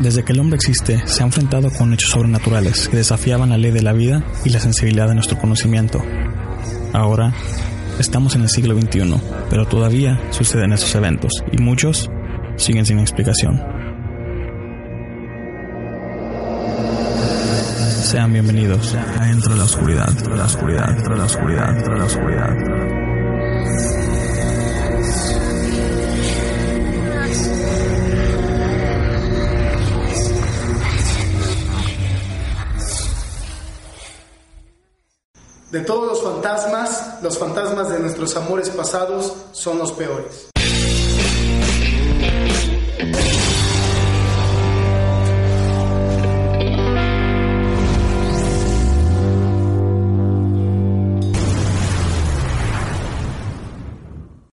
Desde que el hombre existe, se ha enfrentado con hechos sobrenaturales que desafiaban la ley de la vida y la sensibilidad de nuestro conocimiento. Ahora, estamos en el siglo XXI, pero todavía suceden esos eventos y muchos siguen sin explicación. Sean bienvenidos a Dentro de la Oscuridad, dentro de la Oscuridad, la Oscuridad, la Oscuridad. De todos los fantasmas, los fantasmas de nuestros amores pasados son los peores.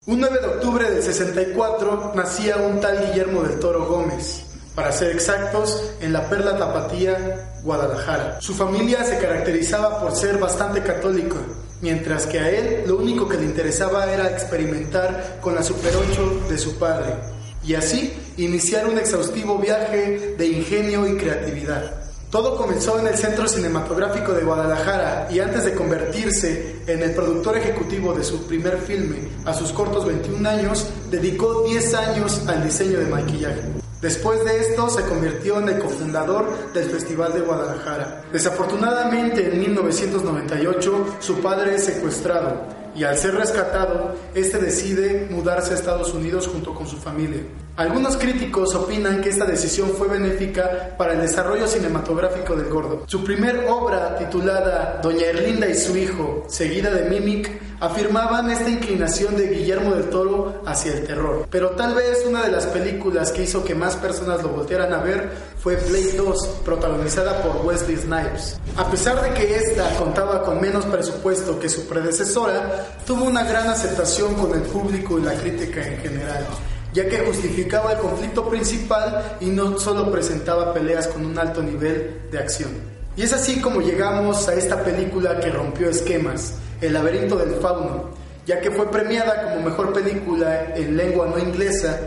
Un 9 de octubre del 64 nacía un tal Guillermo del Toro Gómez, para ser exactos, en la Perla Tapatía, Guadalajara. Su familia se caracterizaba por ser bastante católica, mientras que a él lo único que le interesaba era experimentar con la Super 8 de su padre, y así iniciar un exhaustivo viaje de ingenio y creatividad. Todo comenzó en el Centro Cinematográfico de Guadalajara y antes de convertirse en el productor ejecutivo de su primer filme, a sus cortos 21 años, dedicó 10 años al diseño de maquillaje. Después de esto se convirtió en el cofundador del Festival de Guadalajara. Desafortunadamente en 1998 su padre es secuestrado y al ser rescatado, este decide mudarse a Estados Unidos junto con su familia. Algunos críticos opinan que esta decisión fue benéfica para el desarrollo cinematográfico del gordo. Su primer obra, titulada Doña Erlinda y su hijo, seguida de Mimic, afirmaban esta inclinación de Guillermo del Toro hacia el terror. Pero tal vez una de las películas que hizo que más personas lo voltearan a ver fue Blade 2, protagonizada por Wesley Snipes. A pesar de que esta contaba con menos presupuesto que su predecesora, tuvo una gran aceptación con el público y la crítica en general ya que justificaba el conflicto principal y no solo presentaba peleas con un alto nivel de acción. Y es así como llegamos a esta película que rompió esquemas, El laberinto del fauno, ya que fue premiada como mejor película en lengua no inglesa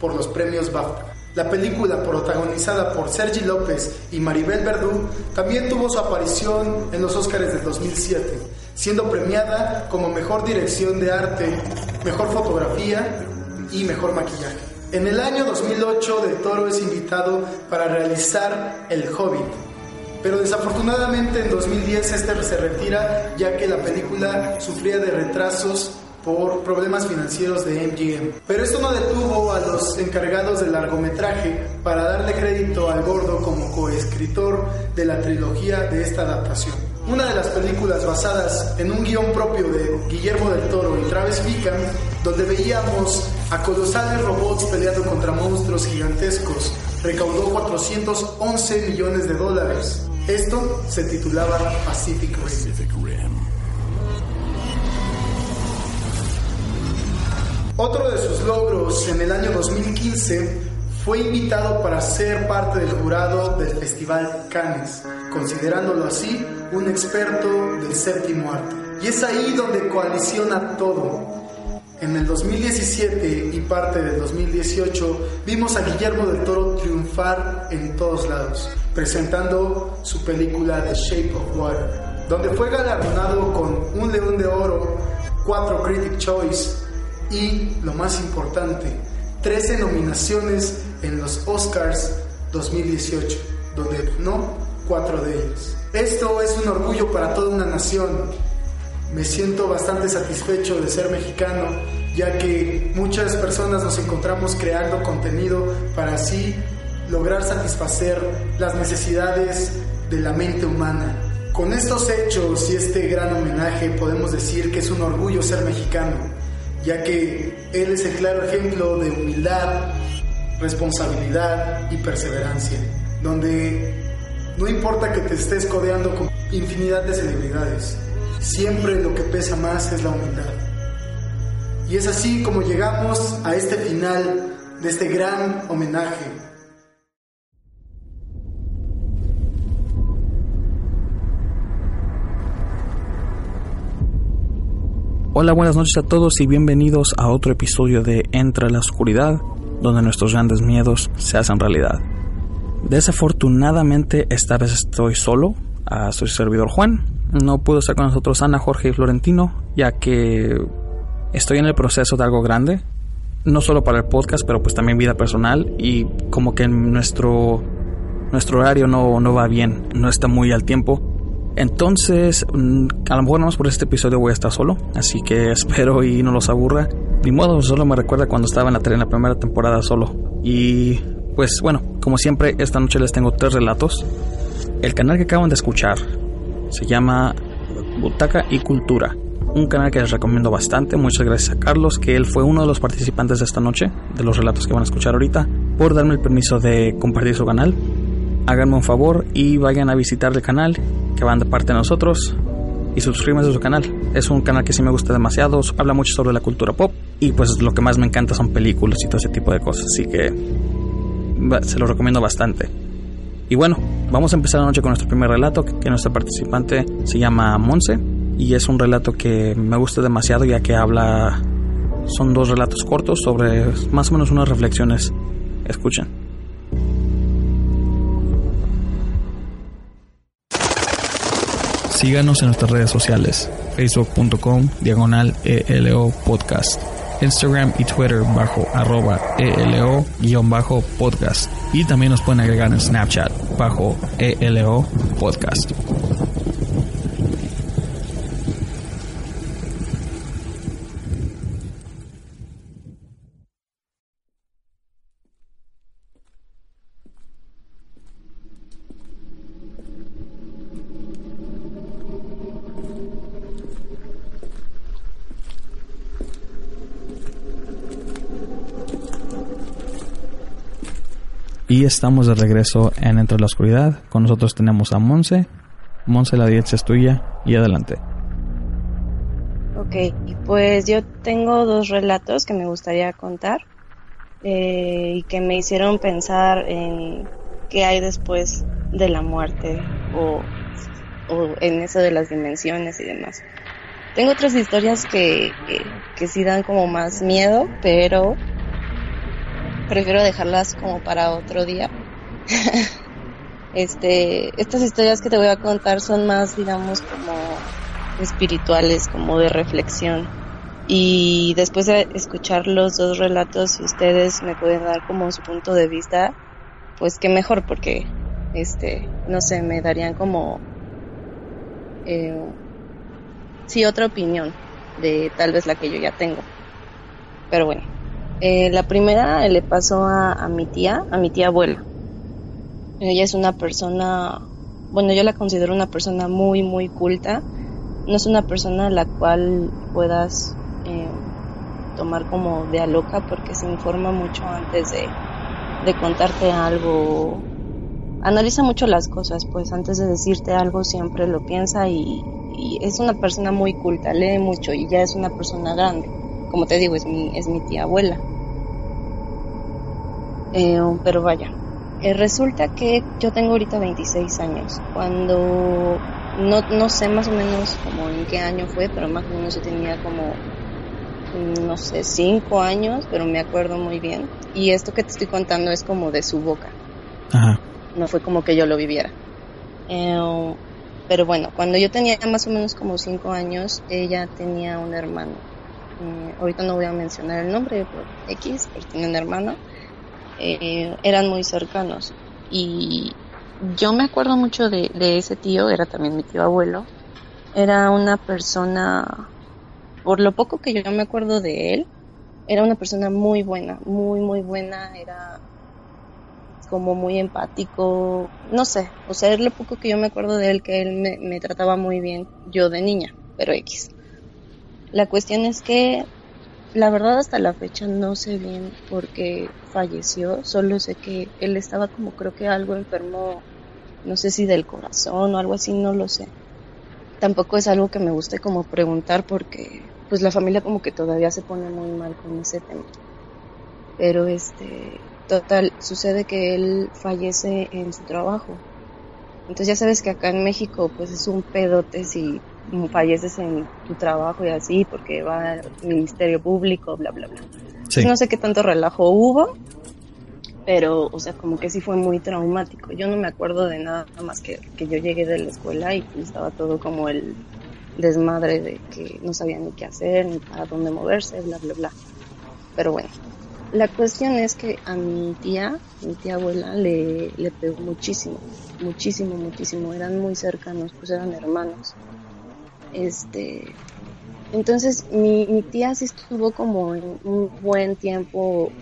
por los premios BAFTA. La película, protagonizada por Sergi López y Maribel Verdú, también tuvo su aparición en los Oscars del 2007, siendo premiada como mejor dirección de arte, mejor fotografía y mejor maquillaje. En el año 2008 Del Toro es invitado para realizar El Hobbit, pero desafortunadamente en 2010 este se retira ya que la película sufría de retrasos por problemas financieros de MGM. Pero esto no detuvo a los encargados del largometraje para darle crédito al gordo como coescritor de la trilogía de esta adaptación. Una de las películas basadas en un guion propio de Guillermo del Toro y Travis Bickman, donde veíamos a colosales robots peleando contra monstruos gigantescos, recaudó 411 millones de dólares. Esto se titulaba Pacific Rim. Otro de sus logros en el año 2015 fue invitado para ser parte del jurado del Festival Cannes, considerándolo así un experto del séptimo arte. Y es ahí donde coaliciona todo. En el 2017 y parte del 2018 vimos a Guillermo del Toro triunfar en todos lados, presentando su película The Shape of Water, donde fue galardonado con un León de Oro, cuatro Critic Choice y, lo más importante, 13 nominaciones en los Oscars 2018, donde no cuatro de ellos. Esto es un orgullo para toda una nación. Me siento bastante satisfecho de ser mexicano, ya que muchas personas nos encontramos creando contenido para así lograr satisfacer las necesidades de la mente humana. Con estos hechos y este gran homenaje podemos decir que es un orgullo ser mexicano ya que Él es el claro ejemplo de humildad, responsabilidad y perseverancia, donde No importa que te estés codeando con infinidad de celebridades, siempre lo que pesa más es la humildad. Y es así como llegamos a este final de este gran homenaje. Hola, buenas noches a todos y bienvenidos a otro episodio de Entra la Oscuridad, donde nuestros grandes miedos se hacen realidad. Desafortunadamente esta vez estoy solo, ah, soy servidor Juan, no pudo estar con nosotros Ana, Jorge y Florentino, ya que estoy en el proceso de algo grande, no solo para el podcast, pero pues también vida personal y como que nuestro, nuestro horario no, no va bien, no está muy al tiempo. Entonces, mm, a lo mejor no más por este episodio voy a estar solo, así que espero y no los aburra. Ni modo, solo me recuerda cuando estaba en la, en la primera temporada solo. Y pues bueno, como siempre, esta noche les tengo tres relatos. El canal que acaban de escuchar se llama Butaca y Cultura, un canal que les recomiendo bastante. Muchas gracias a Carlos, que él fue uno de los participantes de esta noche, de los relatos que van a escuchar ahorita, por darme el permiso de compartir su canal. Háganme un favor y vayan a visitar el canal, que van de parte de nosotros, y suscríbanse a su canal. Es un canal que sí me gusta demasiado, habla mucho sobre la cultura pop, y pues lo que más me encanta son películas y todo ese tipo de cosas. Así que se lo recomiendo bastante. Y bueno, vamos a empezar la noche con nuestro primer relato, que nuestra participante se llama Monse, y es un relato que me gusta demasiado ya que habla, son dos relatos cortos sobre más o menos unas reflexiones. Escuchen. Síganos en nuestras redes sociales, facebook.com diagonal ELO podcast Instagram y Twitter bajo arroba ELO-podcast. Y también nos pueden agregar en Snapchat bajo ELO podcast. Y estamos de regreso en Entre la Oscuridad. Con nosotros tenemos a Monse. Monse, la dieta es tuya y adelante. Ok, pues yo tengo dos relatos que me gustaría contar eh, y que me hicieron pensar en qué hay después de la muerte o, o, en eso de las dimensiones y demás. Tengo otras historias que, que, que sí dan como más miedo, pero prefiero dejarlas como para otro día. este, estas historias que te voy a contar son más, digamos, como espirituales, como de reflexión. Y después de escuchar los dos relatos, si ustedes me pueden dar como su punto de vista, pues qué mejor, porque, este, no sé, me darían como, eh, sí, otra opinión de tal vez la que yo ya tengo. Pero bueno, eh, la primera le pasó a, mi tía, a mi tía abuela. Ella es una persona, bueno, yo la considero una persona muy, muy culta. No es una persona a la cual puedas eh, tomar como de a porque se informa mucho antes de, contarte algo. Analiza mucho las cosas, pues antes de decirte algo siempre lo piensa y es una persona muy culta, lee mucho y ya es una persona grande como te digo, es mi, es mi tía abuela. Eh, pero vaya, eh, resulta que yo tengo ahorita 26 años. Cuando, no, no sé más o menos como en qué año fue, pero más o menos yo tenía como, no sé, 5 años, pero me acuerdo muy bien. Y esto que te estoy contando es como de su boca. Ajá. No fue como que yo lo viviera. Eh, pero bueno, cuando yo tenía más o menos como 5 años, ella tenía un hermano eh, ahorita no voy a mencionar el nombre por X, pero tiene un hermano, eh, eran muy cercanos. Y yo me acuerdo mucho de, ese tío, era también mi tío abuelo, era una persona, por lo poco que yo me acuerdo de él, era una persona muy buena, muy, muy buena, era como muy empático, no sé, o sea, es lo poco que yo me acuerdo de él, que él me, me trataba muy bien, yo de niña, pero X. La cuestión es que la verdad hasta la fecha no sé bien por qué falleció, solo sé que él estaba como creo que algo enfermo no sé si del corazón o algo así, no lo sé. Tampoco es algo que me guste como preguntar porque pues la familia como que todavía se pone muy mal con ese tema. Pero este, total, sucede que él fallece en su trabajo. Entonces ya sabes que acá en México pues es un pedote si falleces en tu trabajo y así porque va al Ministerio Público, bla, bla, bla. no sé qué tanto relajo hubo, pero, o sea, como que sí fue muy traumático. Yo no me acuerdo de nada más que, que yo llegué de la escuela y estaba todo como el desmadre de que no sabía ni qué hacer, ni para dónde moverse, bla, bla, bla. Pero bueno, la cuestión es que a mi tía, mi tía abuela, le, le pegó muchísimo, muchísimo, muchísimo. Eran muy cercanos, pues eran hermanos. Este, entonces mi, mi tía sí estuvo como en un buen tiempo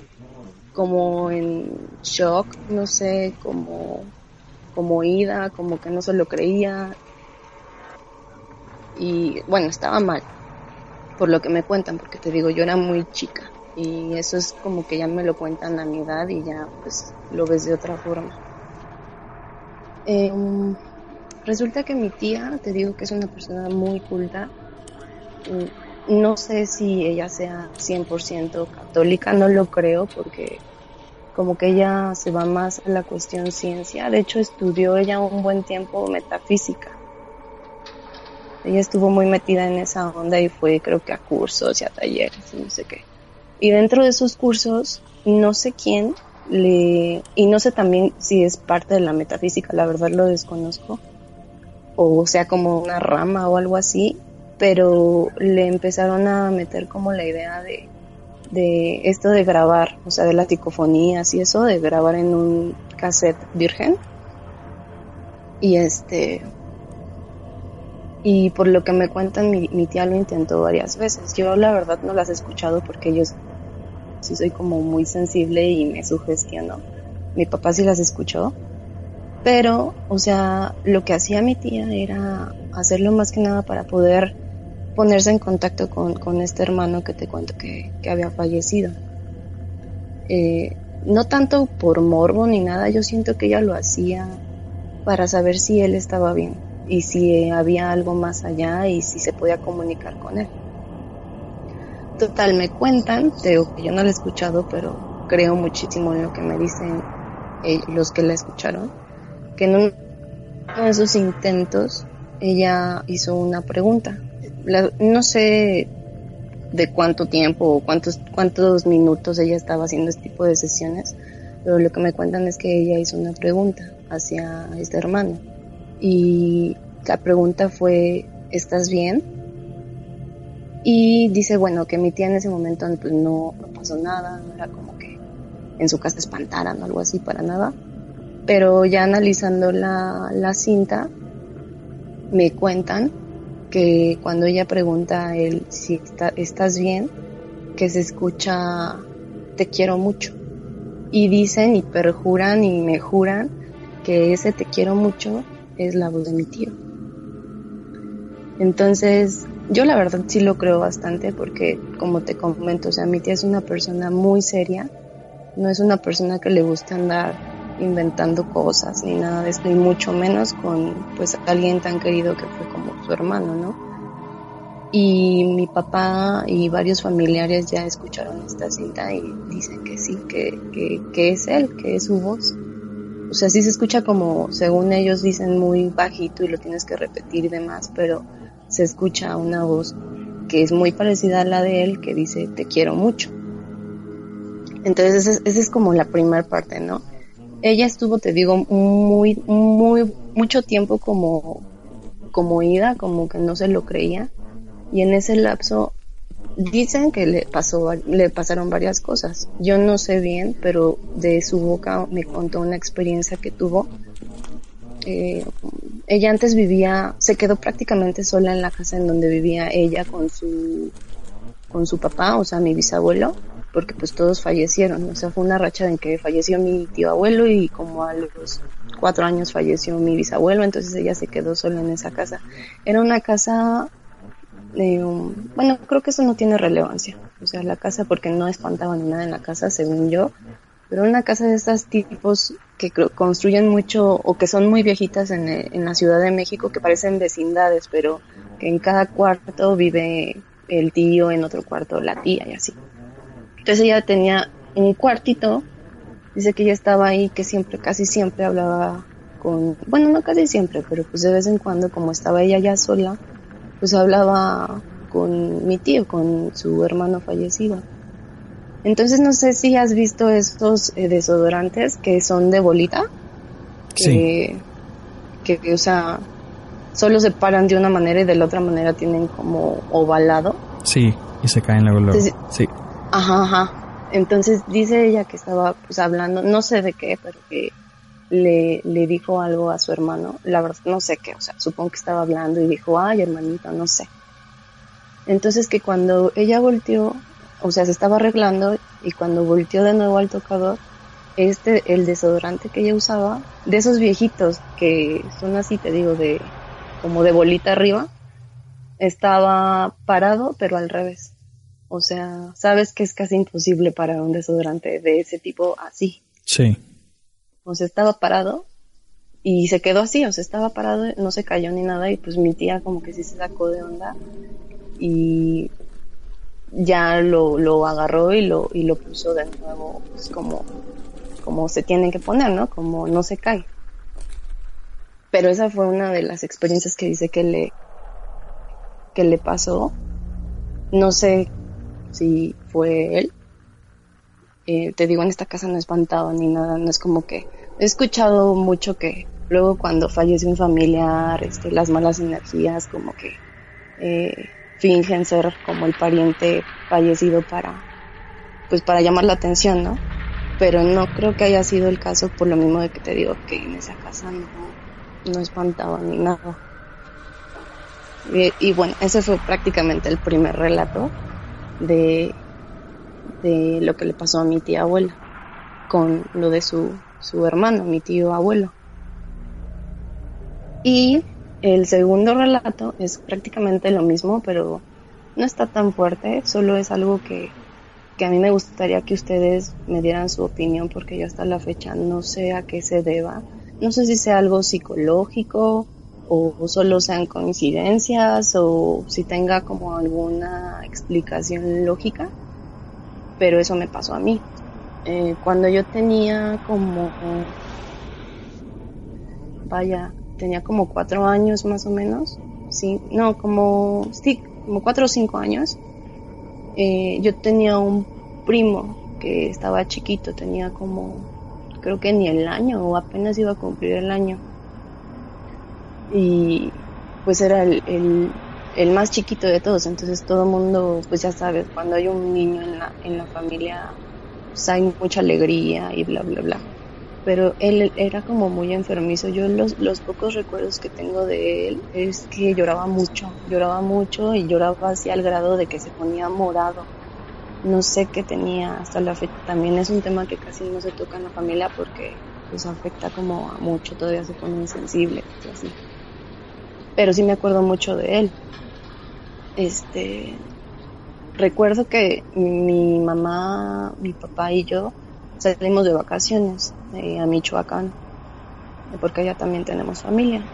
como en shock, no sé, como, como ida, como que no se lo creía. Y bueno, estaba mal, por lo que me cuentan, porque te digo, yo era muy chica. Y eso es como que ya me lo cuentan a mi edad y ya pues lo ves de otra forma. Em, resulta que mi tía, te digo que es una persona muy culta. No sé si ella sea 100% católica, no lo creo porque como que ella se va más a la cuestión ciencia. De hecho, estudió ella un buen tiempo metafísica. Ella estuvo muy metida en esa onda y fue creo que a cursos y a talleres y no sé qué. Y dentro de esos cursos, no sé quién le... Y no sé también si es parte de la metafísica, la verdad lo desconozco. O sea, como una rama o algo así. Pero le empezaron a meter como la idea de de esto de grabar, o sea, de las psicofonías y eso, de grabar en un cassette virgen. Y este, y por lo que me cuentan, mi, mi, tía lo intentó varias veces. Yo la verdad no las he escuchado porque yo sí soy como muy sensible y me sugestiono. Mi papá sí las escuchó. Pero, o sea, lo que hacía mi tía era hacerlo más que nada para poder ponerse en contacto con, con este hermano que te cuento que, que había fallecido. Eh, no tanto por morbo ni nada, yo siento que ella lo hacía para saber si él estaba bien y si había algo más allá y si se podía comunicar con él. Total, me cuentan, digo que yo no lo he escuchado, pero creo muchísimo en lo que me dicen eh, los que la escucharon, que en uno de sus intentos ella hizo una pregunta no sé de cuánto tiempo o cuántos, cuántos minutos ella estaba haciendo este tipo de sesiones, pero lo que me cuentan es que ella hizo una pregunta hacia este hermano. Y la pregunta fue, ¿estás bien? Y dice, bueno, que mi tía en ese momento pues, no, pasó nada, no era como que en su casa espantaran o algo así, para nada. Pero ya analizando la, la cinta, me cuentan que cuando ella pregunta a él si estás bien, que se escucha te quiero mucho. Y dicen y perjuran y me juran que ese te quiero mucho es la voz de mi tío. Entonces, yo la verdad sí lo creo bastante porque, como te comento, o sea, mi tía es una persona muy seria, no es una persona que le gusta andar inventando cosas ni nada de esto, y mucho menos con pues alguien tan querido que fue como su hermano, ¿no? Y mi papá y varios familiares ya escucharon esta cinta y dicen que sí, que, que, es él, que es su voz. O sea, sí se escucha como, según ellos dicen, muy bajito y lo tienes que repetir y demás, pero se escucha una voz que es muy parecida a la de él, que dice, te quiero mucho. Entonces, esa es, es como la primera parte, ¿no? Ella estuvo, te digo, muy, muy, mucho tiempo como, como ida, como que no se lo creía. Y en ese lapso dicen que le pasó, le pasaron varias cosas. Yo no sé bien, pero de su boca me contó una experiencia que tuvo. Eh, ella antes vivía, se quedó prácticamente sola en la casa en donde vivía ella con su, con su papá, o sea, mi bisabuelo porque pues todos fallecieron, o sea, fue una racha en que falleció mi tío abuelo y como a los cuatro años falleció mi bisabuelo, entonces ella se quedó sola en esa casa. Era una casa, eh, bueno, creo que eso no tiene relevancia, o sea, la casa porque no espantaba ni nada en la casa, según yo, pero una casa de estos tipos que construyen mucho o que son muy viejitas en la Ciudad de México, que parecen vecindades, pero que en cada cuarto vive el tío, en otro cuarto la tía y así. Entonces ella tenía un cuartito, dice que ella estaba ahí, que siempre, casi siempre hablaba con, bueno, no casi siempre, pero pues de vez en cuando, como estaba ella ya sola, pues hablaba con mi tío, con su hermano fallecido. Entonces no sé si has visto estos eh, desodorantes que son de bolita. Sí. Que, que, o sea, solo se paran de una manera y de la otra manera tienen como ovalado. Sí, y se caen luego luego. sí. Ajá, ajá. Entonces dice ella que estaba pues hablando, no sé de qué, pero que le, le dijo algo a su hermano. La verdad, no sé qué, o sea, supongo que estaba hablando y dijo, ay, hermanita, no sé. Entonces que cuando ella volteó, o sea, se estaba arreglando y cuando volteó de nuevo al tocador, este, el desodorante que ella usaba, de esos viejitos que son así, te digo, de, como de bolita arriba, estaba parado, pero al revés. O sea, sabes que es casi imposible para un desodorante de ese tipo así. Sí. O sea, estaba parado y se quedó así, o sea, estaba parado, no se cayó ni nada y pues mi tía como que sí se sacó de onda y ya lo, lo agarró y lo, y lo puso de nuevo, pues como, como se tienen que poner, ¿no? Como no se cae. Pero esa fue una de las experiencias que dice que le, que le pasó. No sé si fue él. Eh, te digo, en esta casa no espantaba ni nada, no es como que he escuchado mucho que luego cuando fallece un familiar, este, las malas energías como que eh, fingen ser como el pariente fallecido para, pues para llamar la atención, ¿no? Pero no creo que haya sido el caso por lo mismo de que te digo que en esa casa no, no espantaba ni nada. Y, bueno, ese fue prácticamente el primer relato de, de lo que le pasó a mi tía abuela con lo de su, su hermano, mi tío abuelo. Y el segundo relato es prácticamente lo mismo, pero no está tan fuerte, solo es algo que, que a mí me gustaría que ustedes me dieran su opinión porque yo hasta la fecha no sé a qué se deba. No sé si sea algo psicológico o solo sean coincidencias o si tenga como alguna explicación lógica, pero eso me pasó a mí. Eh, cuando yo tenía como, vaya, tenía como cuatro años más o menos, sí, no, como, sí, como cuatro o cinco años, eh, yo tenía un primo que estaba chiquito, tenía como, creo que ni el año o apenas iba a cumplir el año. Y pues era el, el, más chiquito de todos, entonces todo mundo, pues ya sabes, cuando hay un niño en la, en la familia, pues hay mucha alegría y bla, bla, bla pero él era como muy enfermizo. Yo los, los pocos recuerdos que tengo de él es que lloraba mucho, lloraba mucho y lloraba así al grado de que se ponía morado. No sé qué tenía hasta la fecha. También es un tema que casi no se toca en la familia porque pues afecta como a mucho, todavía se pone insensible y así. Pero sí me acuerdo mucho de él. Este, recuerdo que mi mamá, mi papá y yo salimos de vacaciones eh, a Michoacán, porque allá también tenemos familia.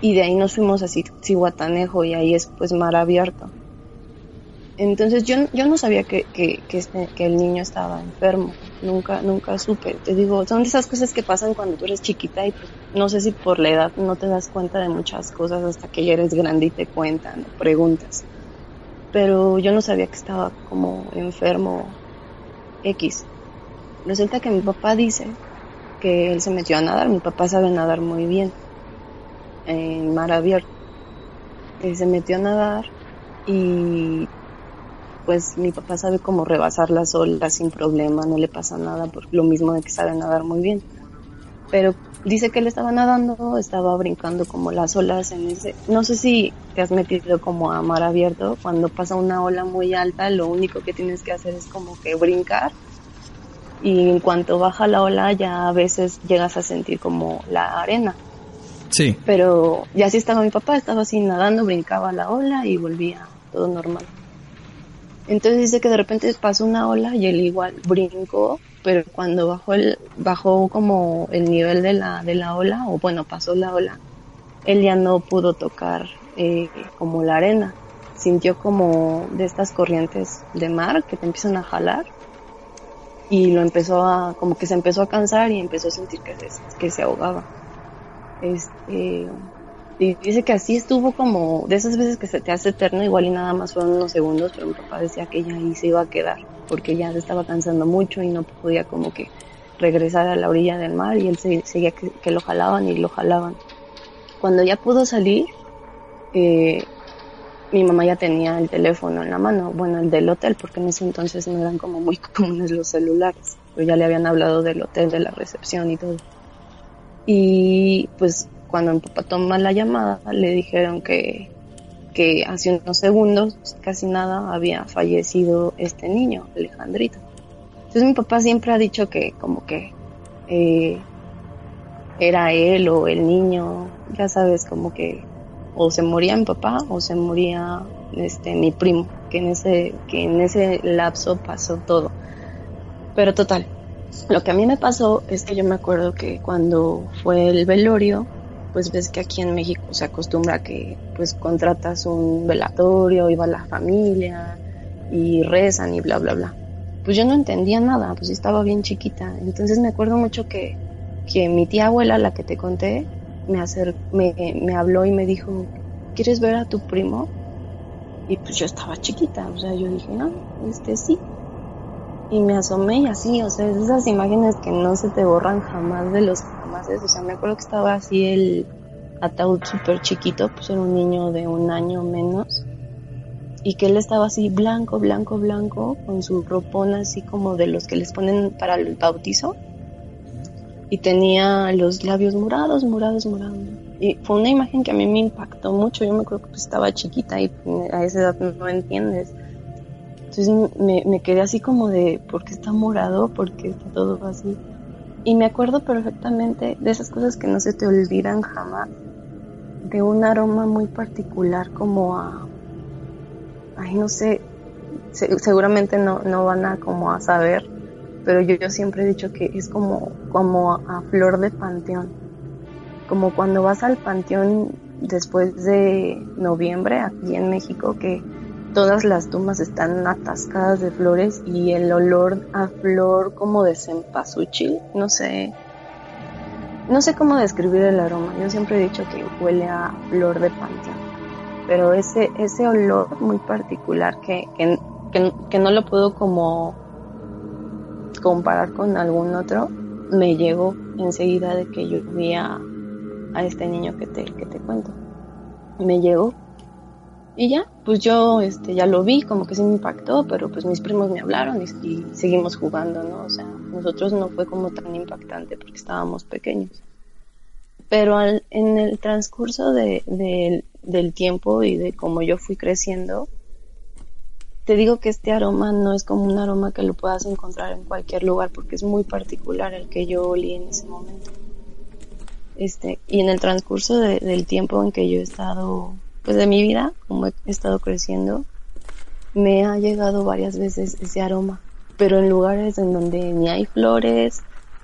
Y de ahí nos fuimos a Cihuatanejo y ahí es pues mar abierto. Entonces yo, yo no sabía que, que, que, este, que el niño estaba enfermo, nunca, nunca supe. Te digo, son esas cosas que pasan cuando tú eres chiquita y pues, no sé si por la edad no te das cuenta de muchas cosas hasta que ya eres grande y te cuentan, preguntas. Pero yo no sabía que estaba como enfermo X. Resulta que mi papá dice que él se metió a nadar. Mi papá sabe nadar muy bien en mar abierto. Se metió a nadar y pues mi papá sabe cómo rebasar las olas sin problema, no le pasa nada por lo mismo de que sabe nadar muy bien. Pero dice que él estaba nadando, estaba brincando como las olas en ese, no sé si te has metido como a mar abierto, cuando pasa una ola muy alta, lo único que tienes que hacer es como que brincar y en cuanto baja la ola ya a veces llegas a sentir como la arena. Sí. Pero ya así estaba mi papá, estaba así nadando, brincaba la ola y volvía todo normal. Entonces dice que de repente pasó una ola y él igual brincó, pero cuando bajó el, bajó como el nivel de la, de la ola, o bueno, pasó la ola, él ya no pudo tocar eh, como la arena. Sintió como de estas corrientes de mar que te empiezan a jalar y lo empezó a, como que se empezó a cansar y empezó a sentir que se, que se ahogaba. Este, y dice que así estuvo como de esas veces que se te hace eterno, igual y nada más fueron unos segundos, pero mi papá decía que ya ahí se iba a quedar, porque ya se estaba cansando mucho y no podía como que regresar a la orilla del mar y él seguía que, lo jalaban y lo jalaban. Cuando ya pudo salir, eh, mi mamá ya tenía el teléfono en la mano, bueno, el del hotel, porque en ese entonces no eran como muy comunes los celulares, pero ya le habían hablado del hotel, de la recepción y todo. Y pues cuando mi papá toma la llamada, le dijeron que, que hace unos segundos, casi nada, había fallecido este niño, Alejandrito. Entonces mi papá siempre ha dicho que como que eh, era él o el niño, ya sabes, como que o se moría mi papá o se moría este mi primo, que en ese, que en ese lapso pasó todo. Pero total, lo que a mí me pasó es que yo me acuerdo que cuando fue el velorio, pues ves que aquí en México se acostumbra que pues contratas un velatorio, iba la familia y rezan y bla bla bla. Pues yo no entendía nada, pues estaba bien chiquita. Entonces me acuerdo mucho que, que mi tía abuela, la que te conté, me, acer me, me habló y me dijo, ¿quieres ver a tu primo? Y pues yo estaba chiquita, o sea, yo dije, no, este sí. Y me asomé y así, o sea, esas imágenes que no se te borran jamás de los o sea, me acuerdo que estaba así el ataúd súper chiquito, pues era un niño de un año menos, y que él estaba así blanco, blanco, blanco, con su ropón así como de los que les ponen para el bautizo, y tenía los labios morados, morados, morados. Y fue una imagen que a mí me impactó mucho, yo me acuerdo que pues, estaba chiquita y a esa edad no entiendes. Entonces me, me quedé así como de, ¿por qué está morado? ¿Por qué está todo así? Y me acuerdo perfectamente de esas cosas que no se te olvidan jamás, de un aroma muy particular como a, ay no sé, seguramente no, no van a como a saber, pero yo, yo siempre he dicho que es como, como a flor de panteón, como cuando vas al panteón después de noviembre aquí en México que todas las tumbas están atascadas de flores y el olor a flor como de cempasúchil, no sé, no sé cómo describir el aroma. Yo siempre he dicho que huele a flor de panteón, pero ese ese olor muy particular que, que, no lo puedo como comparar con algún otro, me llegó enseguida de que yo vi a, a este niño que te, que te cuento. Me llegó y ya, pues yo este, ya lo vi, como que sí me impactó, pero pues mis primos me hablaron y, seguimos jugando, ¿no? O sea, nosotros no fue como tan impactante porque estábamos pequeños. Pero en el transcurso de, del tiempo y de cómo yo fui creciendo, te digo que este aroma no es como un aroma que lo puedas encontrar en cualquier lugar porque es muy particular el que yo olí en ese momento. Este, y en el transcurso del tiempo en que yo he estado pues de mi vida, como he estado creciendo, me ha llegado varias veces ese aroma, pero en lugares en donde ni hay flores,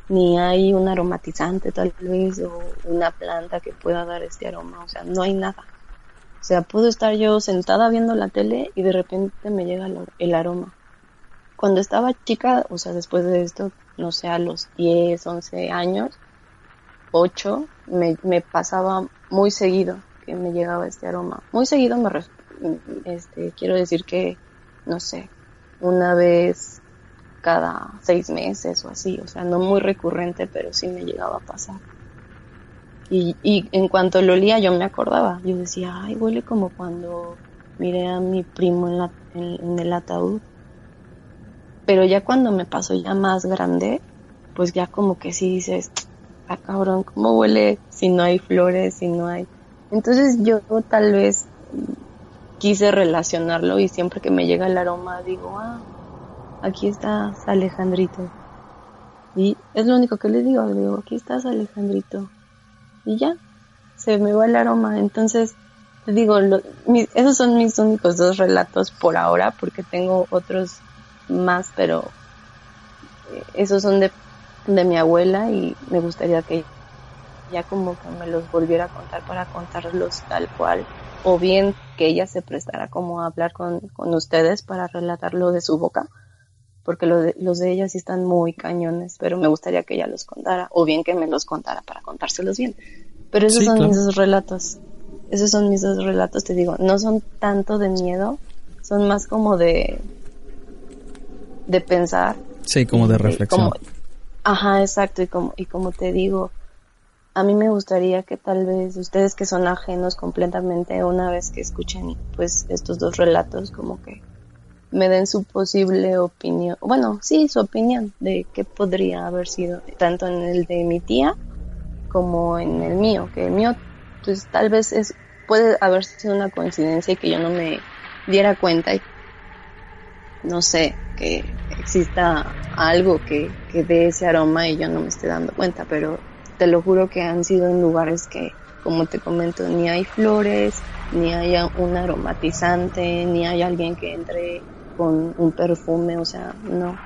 ni hay un aromatizante tal vez, o una planta que pueda dar este aroma, o sea, no hay nada. O sea, puedo estar yo sentada viendo la tele y de repente me llega el aroma. Cuando estaba chica, o sea, después de esto, no sé, a los 10, 11 años, 8, me, me pasaba muy seguido que me llegaba este aroma. Muy seguido me este, quiero decir que, no sé, una vez cada seis meses o así, o sea, no muy recurrente, pero sí me llegaba a pasar. Y, y en cuanto lo olía yo me acordaba, yo decía, ay, huele como cuando miré a mi primo en, la, en, el ataúd. Pero ya cuando me pasó ya más grande, pues ya como que sí dices, ah cabrón, ¿cómo huele si no hay flores, si no hay entonces yo tal vez quise relacionarlo y siempre que me llega el aroma digo, ah, aquí está Alejandrito. Y es lo único que le digo, le digo, aquí estás Alejandrito. Y ya, se me va el aroma. Entonces, digo, esos son mis únicos dos relatos por ahora, porque tengo otros más, pero eh, esos son de, de mi abuela y me gustaría que ya como que me los volviera a contar para contarlos tal cual, o bien que ella se prestara como a hablar con, con ustedes para relatarlo de su boca, porque los de, los de ella sí están muy cañones, pero me gustaría que ella los contara, o bien que me los contara para contárselos bien. Pero esos son mis dos relatos. Esos son mis dos relatos, te digo. No son tanto de miedo, son más como de. de pensar. Sí, como de reflexión. ajá, exacto. Y como, y como te digo, a mí me gustaría que tal vez ustedes que son ajenos completamente, una vez que escuchen pues estos dos relatos, como que me den su posible opinión, bueno, sí, su opinión de qué podría haber sido, tanto en el de mi tía como en el mío, que el mío pues tal vez es puede haber sido una coincidencia y que yo no me diera cuenta y no sé, que exista algo que, que dé ese aroma y yo no me esté dando cuenta, pero te lo juro que han sido en lugares que, como te comento, ni hay flores, ni hay un aromatizante, ni hay alguien que entre con un perfume, o sea, no.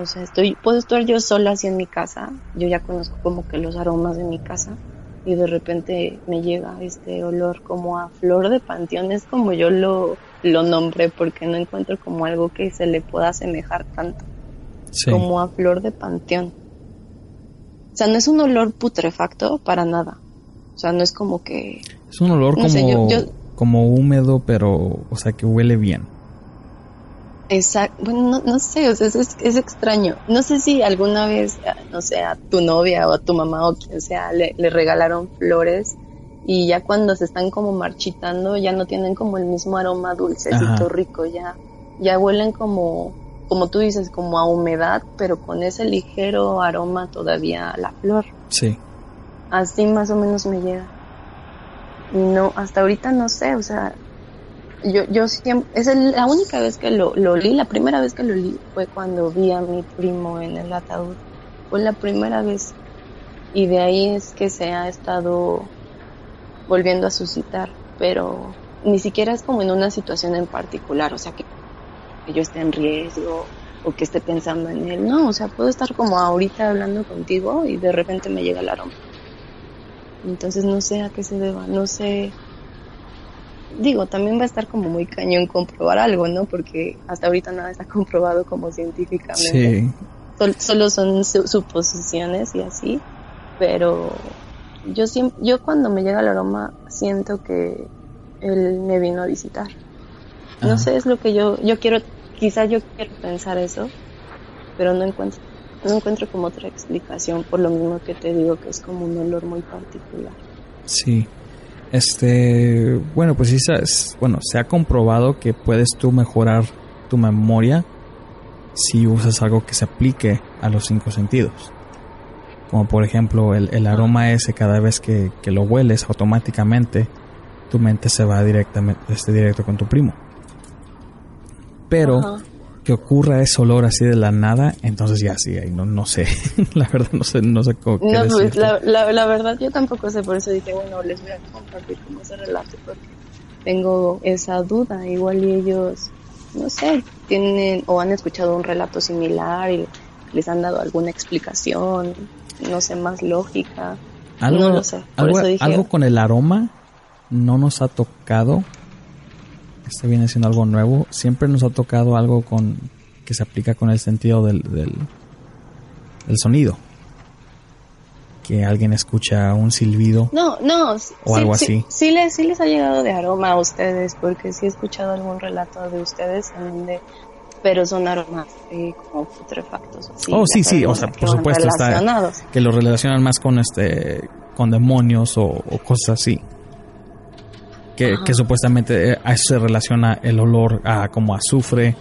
O sea, estoy, puedo estar yo sola así en mi casa, yo ya conozco como que los aromas de mi casa y de repente me llega este olor como a flor de panteón, es como yo lo, lo nombré porque no encuentro como algo que se le pueda asemejar tanto, como a flor de panteón. O sea, no es un olor putrefacto para nada. O sea, no es como que... Es un olor como, como húmedo, pero, o sea, que huele bien. Exacto, bueno, no, sé, o sea, es, es, extraño. No sé si alguna vez, no sé, a tu novia o a tu mamá o quien sea, le, le, regalaron flores y ya cuando se están como marchitando ya no tienen como el mismo aroma dulcecito rico, ya, ya huelen como, como tú dices, como a humedad, pero con ese ligero aroma todavía a la flor. Sí. Así más o menos me llega. Y no, hasta ahorita no sé, o sea, yo, yo siempre, es la única vez que lo, lo li, la primera vez que lo li fue cuando vi a mi primo en el ataúd. Fue la primera vez. Y de ahí es que se ha estado volviendo a suscitar, pero ni siquiera es como en una situación en particular, o sea, que, que yo esté en riesgo o que esté pensando en él. No, o sea, puedo estar como ahorita hablando contigo y de repente me llega el aroma. Entonces no sé a qué se deba, no sé digo, también va a estar como muy cañón comprobar algo, ¿no? Porque hasta ahorita nada está comprobado como científicamente. Sí. solo son suposiciones y así, pero yo siempre, yo cuando me llega el aroma siento que él me vino a visitar. No sé, es lo que yo, yo quiero, quizá yo quiero pensar eso, pero no encuentro, no encuentro como otra explicación, por lo mismo que te digo que es como un olor muy particular. Sí, este, bueno, pues sí, bueno, se ha comprobado que puedes tú mejorar tu memoria si usas algo que se aplique a los cinco sentidos. Como por ejemplo el, aroma ese, cada vez que, lo hueles automáticamente, tu mente se va directamente, este, directo con tu primo. Pero que ocurra ese olor así de la nada, entonces ya sí, ahí no, no sé, la verdad no sé, no sé cómo. No, pues la, la, verdad yo tampoco sé, por eso dije, bueno, les voy a compartir cómo se relato, porque tengo esa duda, igual y ellos, no sé, tienen o han escuchado un relato similar y les han dado alguna explicación, no sé, más lógica. Algo, no lo sé. algo, algo con el aroma no nos ha tocado, este viene siendo algo nuevo. Siempre nos ha tocado algo con que se aplica con el sentido del, del, sonido. Que alguien escucha un silbido. No, no. O algo así. Sí, les, sí les ha llegado de aroma a ustedes, porque sí he escuchado algún relato de ustedes en donde pero son aromas eh, como putrefactos. oh, sí, sí, o sea, por supuesto está que lo relacionan más con este con demonios o, o cosas así que, supuestamente eh, a eso se relaciona el olor a como azufre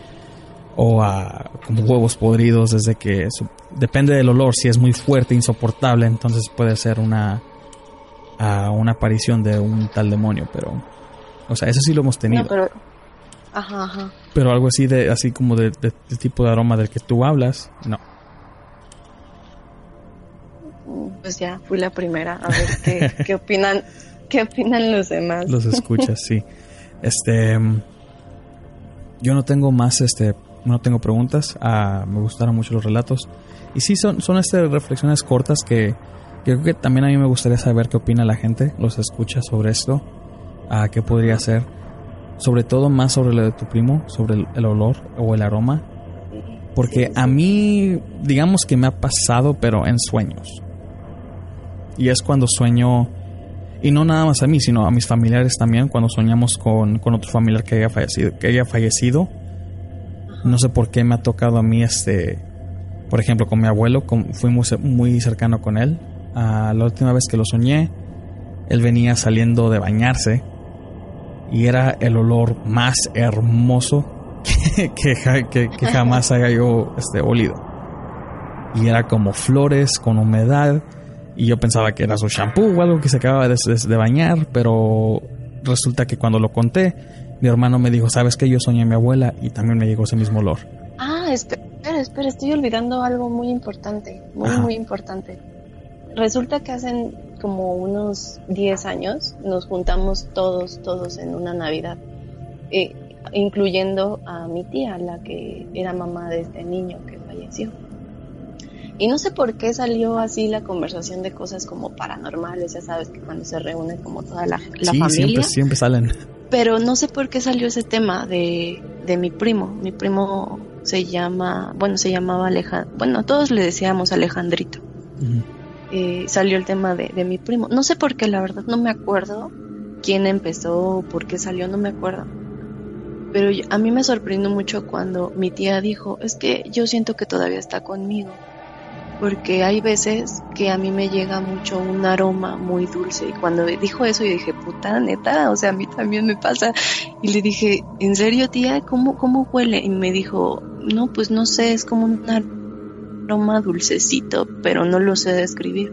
o a como huevos podridos, desde que depende del olor, si es muy fuerte, insoportable, entonces puede ser una a una aparición de un tal demonio, pero o sea, eso sí lo hemos tenido. pero, ajá, ajá. pero algo así de así como de, tipo de aroma del que tú hablas, no. Pues ya fui la primera a ver qué, qué opinan ¿Qué opinan los demás? Los escuchas, sí. Este, yo no tengo más, este, no tengo preguntas. Ah, me gustaron mucho los relatos. Y sí, son, son estas reflexiones cortas que, creo que también a mí me gustaría saber qué opina la gente, los escucha sobre esto, a qué podría ser. Sobre todo más sobre lo de tu primo, sobre el, olor o el aroma. Porque a mí, digamos que me ha pasado, pero en sueños. Y es cuando sueño, y no nada más a mí, sino a mis familiares también, cuando soñamos con, con otro familiar que haya fallecido, que haya fallecido. No sé por qué me ha tocado a mí este, por ejemplo, con mi abuelo, fui muy, muy cercano con él. la última vez que lo soñé, él venía saliendo de bañarse y era el olor más hermoso que, jamás haya yo este, olido. Y era como flores con humedad y yo pensaba que era su shampoo o algo que se acababa de, de, bañar, pero resulta que cuando lo conté, mi hermano me dijo, ¿sabes que Yo soñé a mi abuela y también me llegó ese mismo olor. Ah, espera, espera, estoy olvidando algo muy importante, muy, muy importante. Resulta que hacen como unos 10 años nos juntamos todos, todos en una Navidad, eh, incluyendo a mi tía, la que era mamá de este niño que falleció. Y no sé por qué salió así la conversación de cosas como paranormales, ya sabes que cuando se reúne como toda la, la sí, Siempre, siempre salen. Pero no sé por qué salió ese tema de, de mi primo. Mi primo se llama, bueno, se llamaba Alejandro, bueno, todos le decíamos Alejandrito. Eh, salió el tema de, de, mi primo. No sé por qué, la verdad, no me acuerdo quién empezó, por qué salió, no me acuerdo. Pero a mí me sorprendió mucho cuando mi tía dijo, es que yo siento que todavía está conmigo porque hay veces que a mí me llega mucho un aroma muy dulce y cuando dijo eso yo dije, puta neta, o sea, a mí también me pasa y le dije, ¿en serio tía? ¿Cómo, cómo huele? Y me dijo, no, pues no sé, es como un aroma dulcecito, pero no lo sé describir.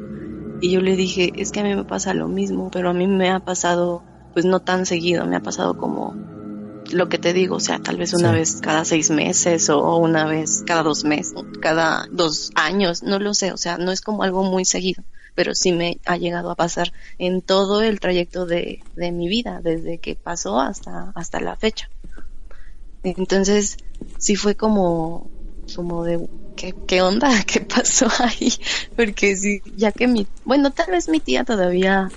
Y yo le dije, es que a mí me pasa lo mismo, pero a mí me ha pasado, pues no tan seguido, me ha pasado como lo que te digo, o sea, tal vez una vez cada seis meses o una vez cada dos meses, cada dos años, no lo sé, o sea, no es como algo muy seguido, pero sí me ha llegado a pasar en todo el trayecto de, de mi vida, desde que pasó hasta, hasta la fecha. Entonces, sí fue como, como de, ¿qué, qué onda? ¿Qué pasó ahí? Porque sí, ya que mi, bueno, tal vez mi tía todavía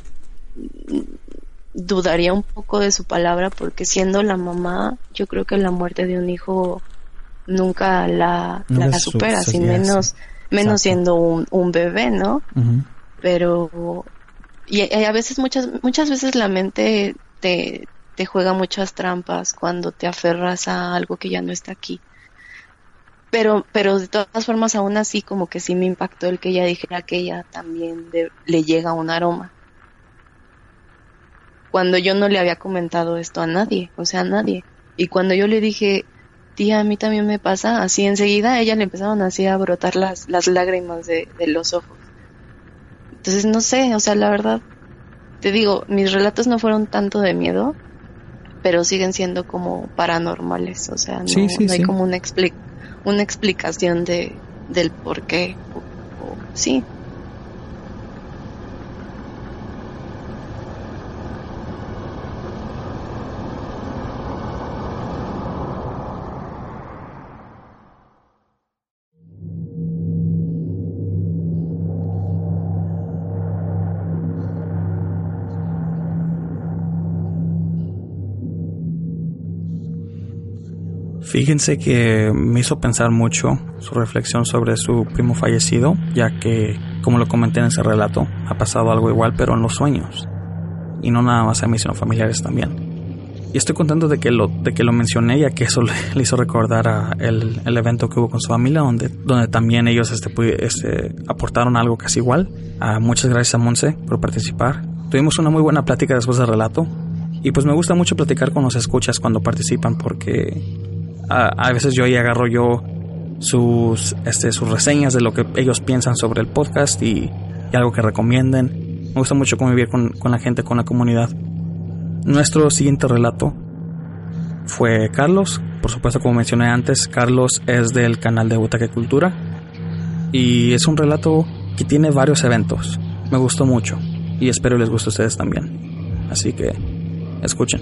dudaría un poco de su palabra porque siendo la mamá, yo creo que la muerte de un hijo nunca la, la, supera, sin menos, menos siendo un, un, bebé, ¿no? Pero, y, a veces, muchas, muchas veces la mente te, te juega muchas trampas cuando te aferras a algo que ya no está aquí. Pero, pero de todas formas, aún así, como que sí me impactó el que ella dijera que ella también le llega un aroma cuando yo no le había comentado esto a nadie, o sea, a nadie. Y cuando yo le dije, tía, a mí también me pasa, así enseguida a ella le empezaron así a brotar las, las lágrimas de, de los ojos. Entonces, no sé, o sea, la verdad, te digo, mis relatos no fueron tanto de miedo, pero siguen siendo como paranormales, o sea, no, hay como una, una explicación de, del por qué. sí, Fíjense que me hizo pensar mucho su reflexión sobre su primo fallecido, ya que, como lo comenté en ese relato, ha pasado algo igual pero en los sueños. Y no nada más a mí, sino familiares también. Y estoy contento de que lo, de que lo mencioné, ya que eso le, hizo recordar a el, el, evento que hubo con su familia, donde, donde también ellos este, este, aportaron algo casi igual. Ah, muchas gracias a Monse por participar. Tuvimos una muy buena plática después del relato. Y pues me gusta mucho platicar con los escuchas cuando participan porque a, veces yo ahí agarro yo sus, este, sus reseñas de lo que ellos piensan sobre el podcast y, algo que recomienden. Me gusta mucho convivir con, con, la gente, con la comunidad. Nuestro siguiente relato fue Carlos. Por supuesto, como mencioné antes, Carlos es del canal de Butaque Cultura. Y es un relato que tiene varios eventos. Me gustó mucho y espero les guste a ustedes también. Así que, escuchen.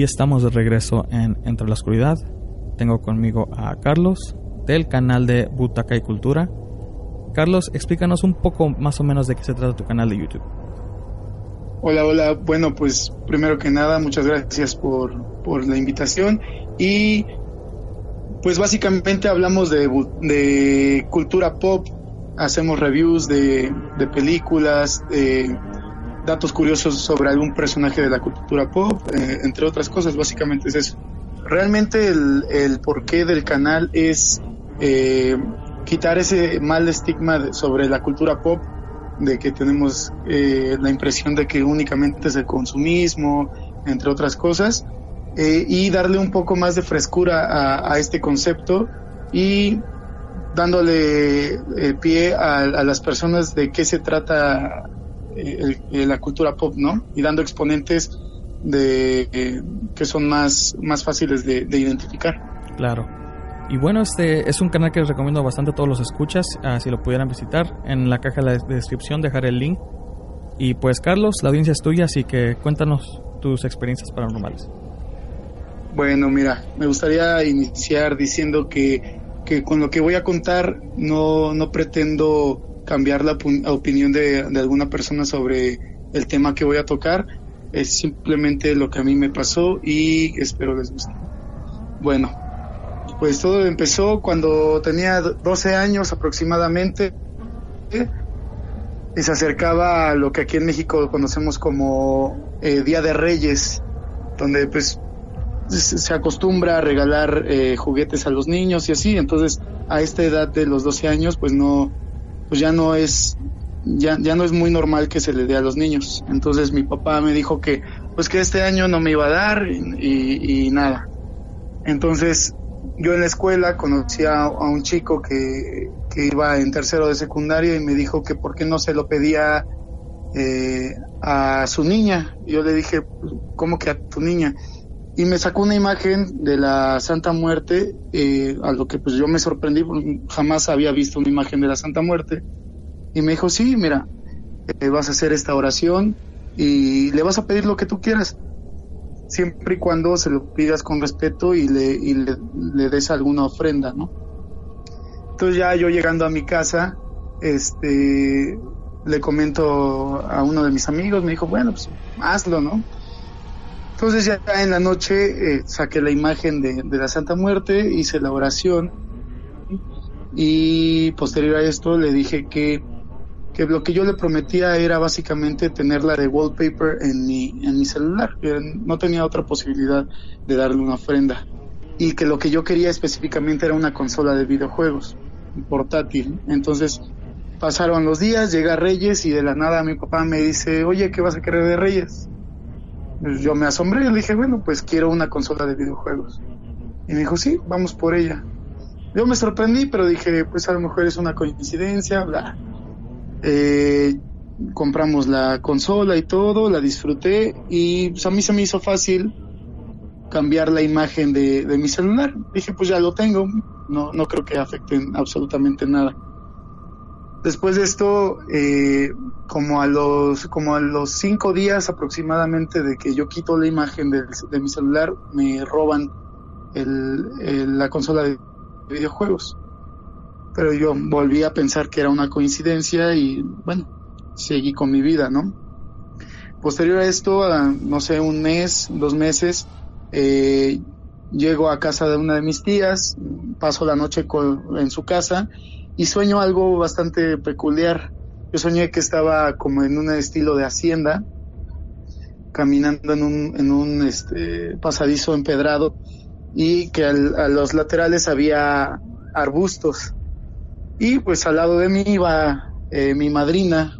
Y estamos de regreso en Entre la Oscuridad. Tengo conmigo a Carlos del canal de Butaca y Cultura. Carlos, explícanos un poco más o menos de qué se trata tu canal de YouTube. Hola, hola. Bueno, pues primero que nada, muchas gracias por, por la invitación. Y pues básicamente hablamos de, cultura pop, hacemos reviews de, de películas, de datos curiosos sobre algún personaje de la cultura pop, eh, entre otras cosas, básicamente es eso. Realmente el, el porqué del canal es eh, quitar ese mal estigma sobre la cultura pop, de que tenemos eh, la impresión de que únicamente es el consumismo, entre otras cosas, y darle un poco más de frescura a, este concepto y dándole pie a, a, las personas de qué se trata la cultura pop, ¿no? Y dando exponentes de eh, que son más, más fáciles de, de, identificar. Claro. Y bueno, este es un canal que les recomiendo bastante a todos los escuchas, uh, si lo pudieran visitar. En la caja de la descripción dejaré el link. Y pues Carlos, la audiencia es tuya, así que cuéntanos tus experiencias paranormales. Bueno, mira, me gustaría iniciar diciendo que, que con lo que voy a contar no, no pretendo cambiar la opinión de, alguna persona sobre el tema que voy a tocar. Es simplemente lo que a mí me pasó y espero les guste. Bueno, pues todo empezó cuando tenía 12 años aproximadamente y se acercaba a lo que aquí en México conocemos como eh, Día de Reyes, donde pues se acostumbra a regalar eh, juguetes a los niños y así, entonces a esta edad de los 12 años pues no, pues ya no es ya, ya no es muy normal que se le dé a los niños. Entonces mi papá me dijo que pues que este año no me iba a dar y, y, nada. Entonces yo en la escuela conocí a, a un chico que, que, iba en tercero de secundaria y me dijo que por qué no se lo pedía eh, a su niña. yo le dije, pues, ¿cómo que a tu niña? Y me sacó una imagen de la Santa Muerte, eh, a lo que pues yo me sorprendí, jamás había visto una imagen de la Santa Muerte, y me dijo, sí, mira, eh, vas a hacer esta oración y le vas a pedir lo que tú quieras, siempre y cuando se lo pidas con respeto y le, y le, le des alguna ofrenda, ¿no? Entonces ya yo llegando a mi casa, este, le comento a uno de mis amigos, me dijo, bueno, pues hazlo, ¿no? Entonces ya en la noche eh, saqué la imagen de, de, la Santa Muerte, hice la oración y posterior a esto le dije que, que lo que yo le prometía era básicamente tenerla de wallpaper en mi, en mi celular, no tenía otra posibilidad de darle una ofrenda y que lo que yo quería específicamente era una consola de videojuegos portátil. Entonces pasaron los días, llega Reyes y de la nada mi papá me dice, oye, ¿qué vas a querer de Reyes? Yo me asombré y le dije, bueno, pues quiero una consola de videojuegos. Y me dijo, sí, vamos por ella. Yo me sorprendí, pero dije, pues a lo mejor es una coincidencia, bla. Eh, compramos la consola y todo, la disfruté y pues a mí se me hizo fácil cambiar la imagen de, de mi celular. Dije, pues ya lo tengo, no, no creo que afecte absolutamente nada. Después de esto, eh, como a los cinco días aproximadamente de que yo quito la imagen de, mi celular, me roban la consola de videojuegos. Pero yo volví a pensar que era una coincidencia y bueno, seguí con mi vida, ¿no? Posterior a esto, no sé, un mes, dos meses, eh, llego a casa de una de mis tías, paso la noche en su casa y sueño algo bastante peculiar. Yo soñé que estaba como en un estilo de hacienda, caminando en un, en un este, pasadizo empedrado y que a los laterales había arbustos. Y pues al lado de mí iba eh, mi madrina.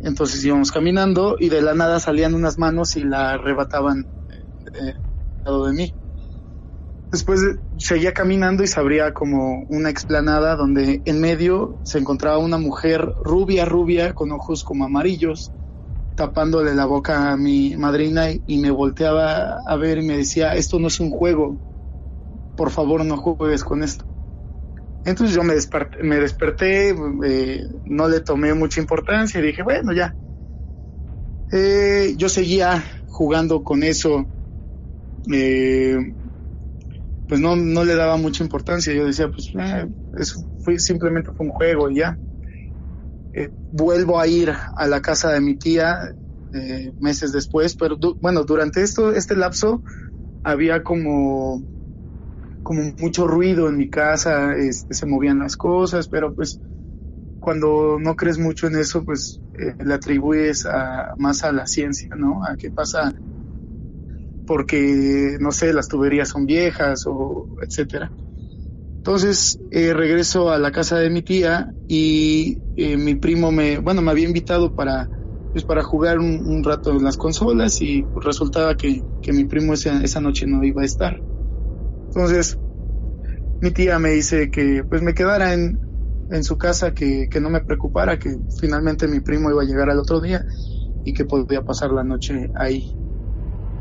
Entonces íbamos caminando y de la nada salían unas manos y la arrebataban eh, al lado de mí. Después seguía caminando y se abría como una explanada donde en medio se encontraba una mujer rubia, rubia, con ojos como amarillos, tapándole la boca a mi madrina y, me volteaba a ver y me decía, esto no es un juego, por favor no juegues con esto. Entonces yo me desperté, me desperté eh, no le tomé mucha importancia y dije, bueno, ya. Eh, yo seguía jugando con eso, eh, pues no, no le daba mucha importancia. Yo decía, pues eso fue, simplemente fue un juego y ya. Eh, vuelvo a ir a la casa de mi tía eh, meses después, pero bueno, durante esto, este lapso había como, como mucho ruido en mi casa, este, se movían las cosas, pero pues cuando no crees mucho en eso, pues eh, le atribuyes a, más a la ciencia, ¿no? A qué pasa porque, no sé, las tuberías son viejas o etcétera. Entonces eh, regreso a la casa de mi tía y eh, mi primo me, bueno, me había invitado para, pues, para jugar un, rato en las consolas y resultaba que, que mi primo esa, esa, noche no iba a estar. Entonces mi tía me dice que pues me quedara en, en su casa, que, que no me preocupara, que finalmente mi primo iba a llegar al otro día y que podía pasar la noche ahí.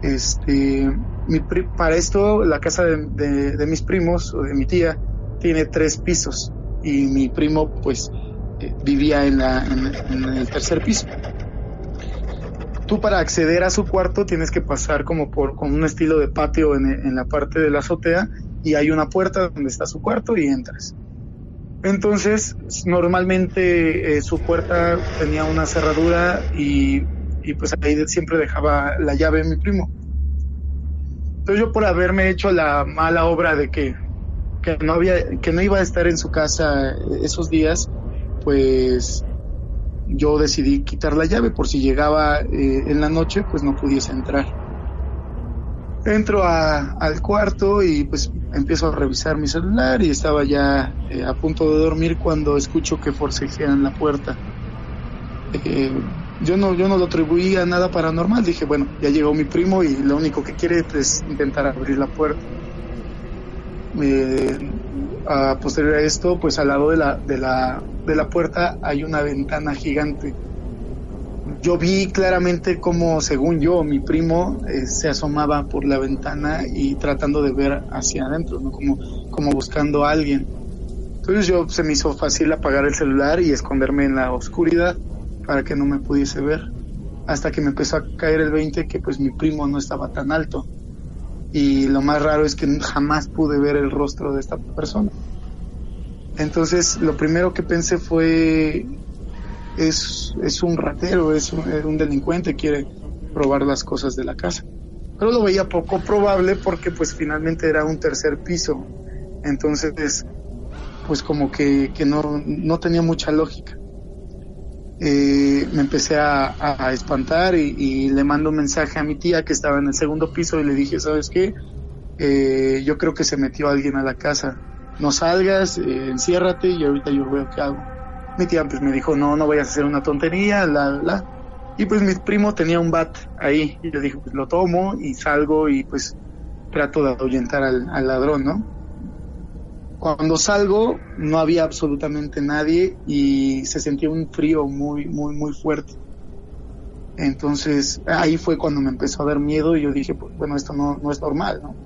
Este, para esto, la casa de, mis primos o de mi tía tiene tres pisos y mi primo pues eh, vivía en, el tercer piso. Tú para acceder a su cuarto tienes que pasar como por con un estilo de patio en, en la parte de la azotea y hay una puerta donde está su cuarto y entras. Entonces, normalmente eh, su puerta tenía una cerradura y, y, pues ahí siempre dejaba la llave mi primo. Entonces yo por haberme hecho la mala obra de que que no había, que no iba a estar en su casa esos días, pues yo decidí quitar la llave por si llegaba eh, en la noche, pues no pudiese entrar. Entro al cuarto y pues empiezo a revisar mi celular y estaba ya eh, a punto de dormir cuando escucho que forcejean la puerta. Eh, yo no, yo no lo atribuía a nada paranormal, dije, bueno, ya llegó mi primo y lo único que quiere es intentar abrir la puerta a posterior a esto, pues al lado de la, de la, de la puerta hay una ventana gigante. Yo vi claramente como, según yo, mi primo eh, se asomaba por la ventana y tratando de ver hacia adentro, ¿no? como, como buscando a alguien. Entonces yo se me hizo fácil apagar el celular y esconderme en la oscuridad para que no me pudiese ver. Hasta que me empezó a caer el 20 que pues mi primo no estaba tan alto y lo más raro es que jamás pude ver el rostro de esta persona. Entonces lo primero que pensé fue, es, es un ratero, es un, delincuente, quiere robar las cosas de la casa. Pero lo veía poco probable porque pues finalmente era un tercer piso. Entonces, pues como que, que no, no tenía mucha lógica eh, me empecé a, espantar y, le mando un mensaje a mi tía que estaba en el segundo piso y le dije, ¿sabes qué? Eh, yo creo que se metió alguien a la casa. No salgas, eh, enciérrate y ahorita yo veo qué hago. Mi tía pues me dijo, no, no vayas a hacer una tontería, la, la. Y pues mi primo tenía un bat ahí y yo dije, pues lo tomo y salgo y pues trato de ahuyentar al, al ladrón, ¿no? Cuando salgo no había absolutamente nadie y se sentía un frío muy, muy, muy fuerte. Entonces ahí fue cuando me empezó a dar miedo y yo dije, pues, bueno, esto no, no es normal, ¿no?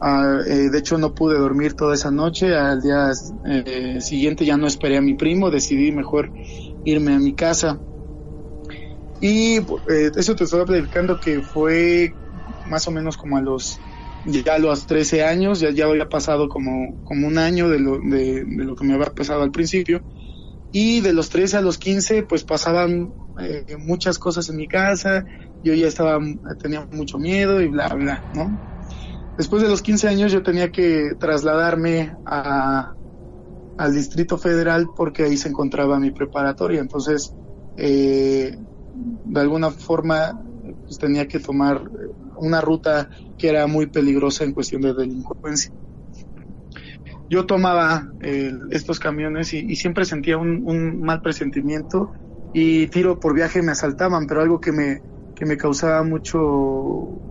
Ah, eh, de hecho no pude dormir toda esa noche, al día eh, siguiente ya no esperé a mi primo, decidí mejor irme a mi casa. Y eh, eso te estaba platicando que fue más o menos como a los ya a los 13 años, ya, ya había pasado como, como un año de lo, de, lo que me había pasado al principio. Y de los 13 a los 15, pues pasaban eh, muchas cosas en mi casa, yo ya estaba, tenía mucho miedo y bla, bla, ¿no? Después de los 15 años yo tenía que trasladarme a, al Distrito Federal porque ahí se encontraba mi preparatoria. Entonces, eh, de alguna forma, pues tenía que tomar una ruta que era muy peligrosa en cuestión de delincuencia. Yo tomaba estos camiones y, siempre sentía un, mal presentimiento y tiro por viaje me asaltaban, pero algo que me, que me causaba mucho,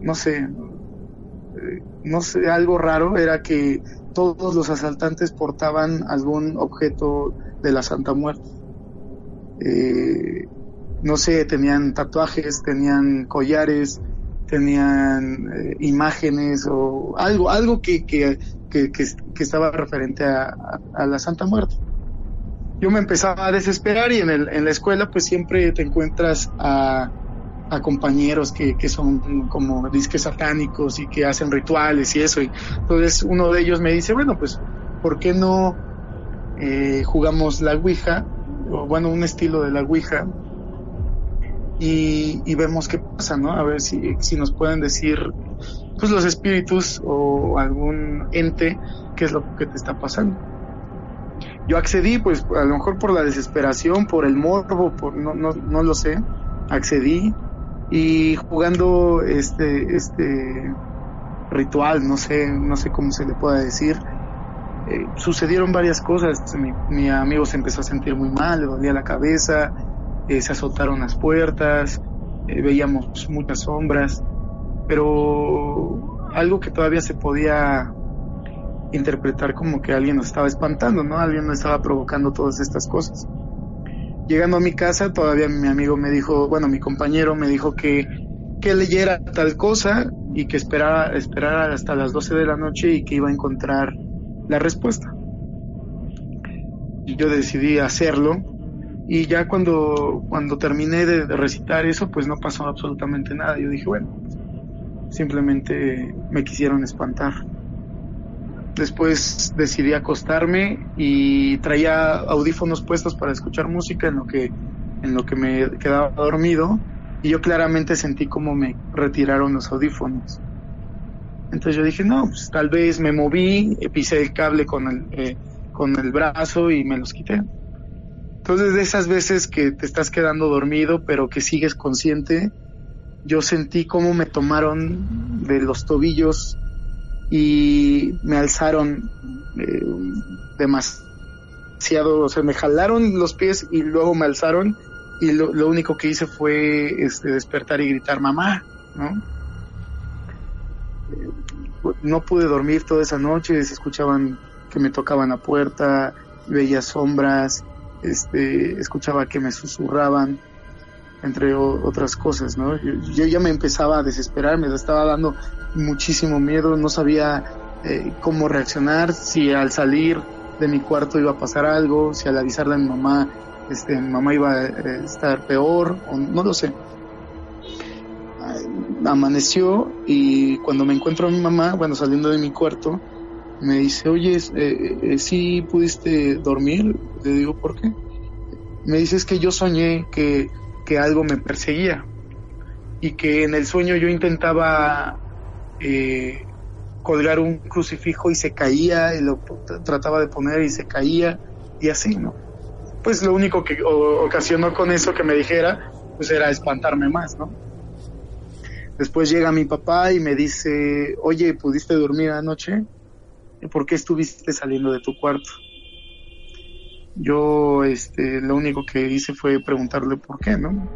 no sé, eh, no sé, algo raro era que todos los asaltantes portaban algún objeto de la Santa Muerte. Eh, no sé, tenían tatuajes, tenían collares, tenían eh, imágenes o algo, algo que, que, que, que estaba referente a, a, la Santa Muerte. Yo me empezaba a desesperar y en, el, en la escuela pues siempre te encuentras a, a compañeros que, que son como disques satánicos y que hacen rituales y eso. Entonces uno de ellos me dice, bueno, pues, ¿por qué no eh, jugamos la Ouija? O bueno, un estilo de la Ouija. Y, vemos qué pasa, ¿no? A ver si, si nos pueden decir, pues los espíritus o algún ente, qué es lo que te está pasando. Yo accedí, pues a lo mejor por la desesperación, por el morbo, por no, no, no lo sé, accedí y jugando este este ritual no sé no sé cómo se le pueda decir eh, sucedieron varias cosas mi, amigo se empezó a sentir muy mal le dolía la cabeza eh, se azotaron las puertas eh, veíamos muchas sombras pero algo que todavía se podía interpretar como que alguien nos estaba espantando no alguien nos estaba provocando todas estas cosas Llegando a mi casa, todavía mi amigo me dijo, bueno, mi compañero me dijo que, que leyera tal cosa y que esperara, esperara hasta las 12 de la noche y que iba a encontrar la respuesta. Yo decidí hacerlo y ya cuando, cuando terminé de, recitar eso, pues no pasó absolutamente nada. Yo dije, bueno, simplemente me quisieron espantar. Después decidí acostarme y traía audífonos puestos para escuchar música en lo que, en lo que me quedaba dormido y yo claramente sentí como me retiraron los audífonos. Entonces yo dije, no, pues tal vez me moví, pisé el cable con el, eh, con el brazo y me los quité. Entonces de esas veces que te estás quedando dormido pero que sigues consciente, yo sentí como me tomaron de los tobillos y me alzaron eh, demasiado, o sea, me jalaron los pies y luego me alzaron y lo, único que hice fue este, despertar y gritar mamá, ¿no? no pude dormir toda esa noche, se escuchaban que me tocaban la puerta, veía sombras, este, escuchaba que me susurraban, entre otras cosas, ¿no? Yo, ya me empezaba a desesperar, me estaba dando muchísimo miedo, no sabía eh, cómo reaccionar, si al salir de mi cuarto iba a pasar algo, si al avisarle a mi mamá, este, mi mamá iba a eh, estar peor, o no lo sé. Amaneció y cuando me encuentro a mi mamá, bueno, saliendo de mi cuarto, me dice, oye, eh, ¿sí pudiste dormir? Le digo, ¿por qué? Me dice, es que yo soñé que que algo me perseguía y que en el sueño yo intentaba eh, colgar un crucifijo y se caía y lo trataba de poner y se caía y así, ¿no? Pues lo único que ocasionó con eso que me dijera, pues era espantarme más, ¿no? Después llega mi papá y me dice, oye, ¿pudiste dormir anoche? ¿Y por qué estuviste saliendo de tu cuarto? Yo, este, lo único que hice fue preguntarle por qué, ¿no?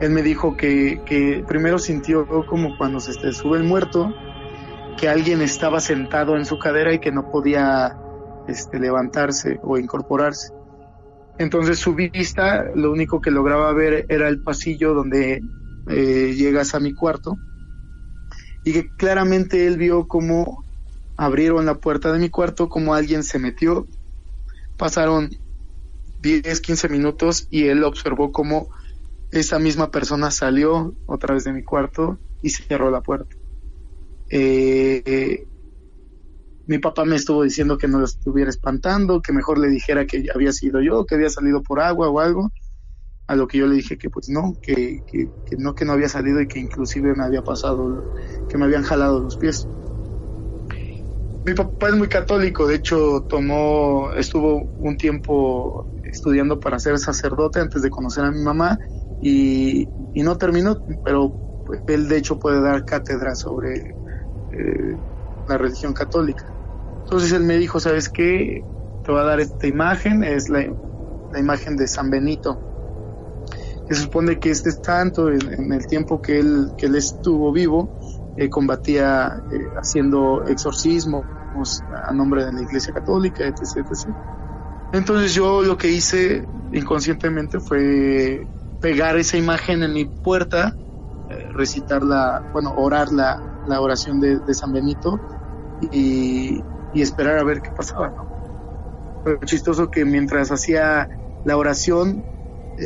Él me dijo que, que primero sintió como cuando se sube el muerto, que alguien estaba sentado en su cadera y que no podía este, levantarse o incorporarse. Entonces su vista, lo único que lograba ver era el pasillo donde eh, llegas a mi cuarto y que claramente él vio como abrieron la puerta de mi cuarto, como alguien se metió Pasaron 10, 15 minutos y él observó cómo esa misma persona salió otra vez de mi cuarto y cerró la puerta. Eh, mi papá me estuvo diciendo que no lo estuviera espantando, que mejor le dijera que había sido yo, que había salido por agua o algo. A lo que yo le dije que pues no, que, que no, que no había salido y que inclusive me había pasado, que me habían jalado los pies. Mi papá es muy católico, de hecho tomó, estuvo un tiempo estudiando para ser sacerdote antes de conocer a mi mamá y, no terminó, pero él de hecho puede dar cátedra sobre eh, la religión católica. Entonces él me dijo, ¿sabes qué? Te voy a dar esta imagen, es la, imagen de San Benito. Se supone que este santo, en, el tiempo que que él estuvo vivo, eh, combatía eh, haciendo exorcismo a nombre de la Iglesia Católica, etc, etc. Entonces yo lo que hice inconscientemente fue pegar esa imagen en mi puerta, eh, recitar la, bueno, orar la, la oración de, San Benito y, esperar a ver qué pasaba. ¿no? Pero chistoso que mientras hacía la oración,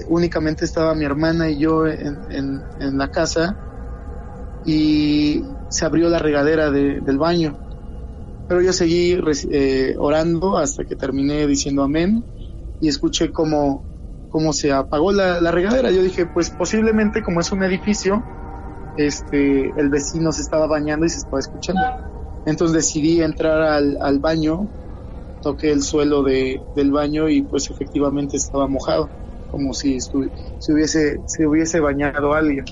únicamente estaba mi hermana y yo en, en, en la casa y se abrió la regadera del baño. Pero yo seguí eh, orando hasta que terminé diciendo amén y escuché cómo, se apagó la, regadera. Yo dije, pues posiblemente como es un edificio, este, el vecino se estaba bañando y se estaba escuchando. Entonces decidí entrar al, al baño, toqué el suelo de, del baño y pues efectivamente estaba mojado, como si, si, hubiese, se hubiese bañado alguien.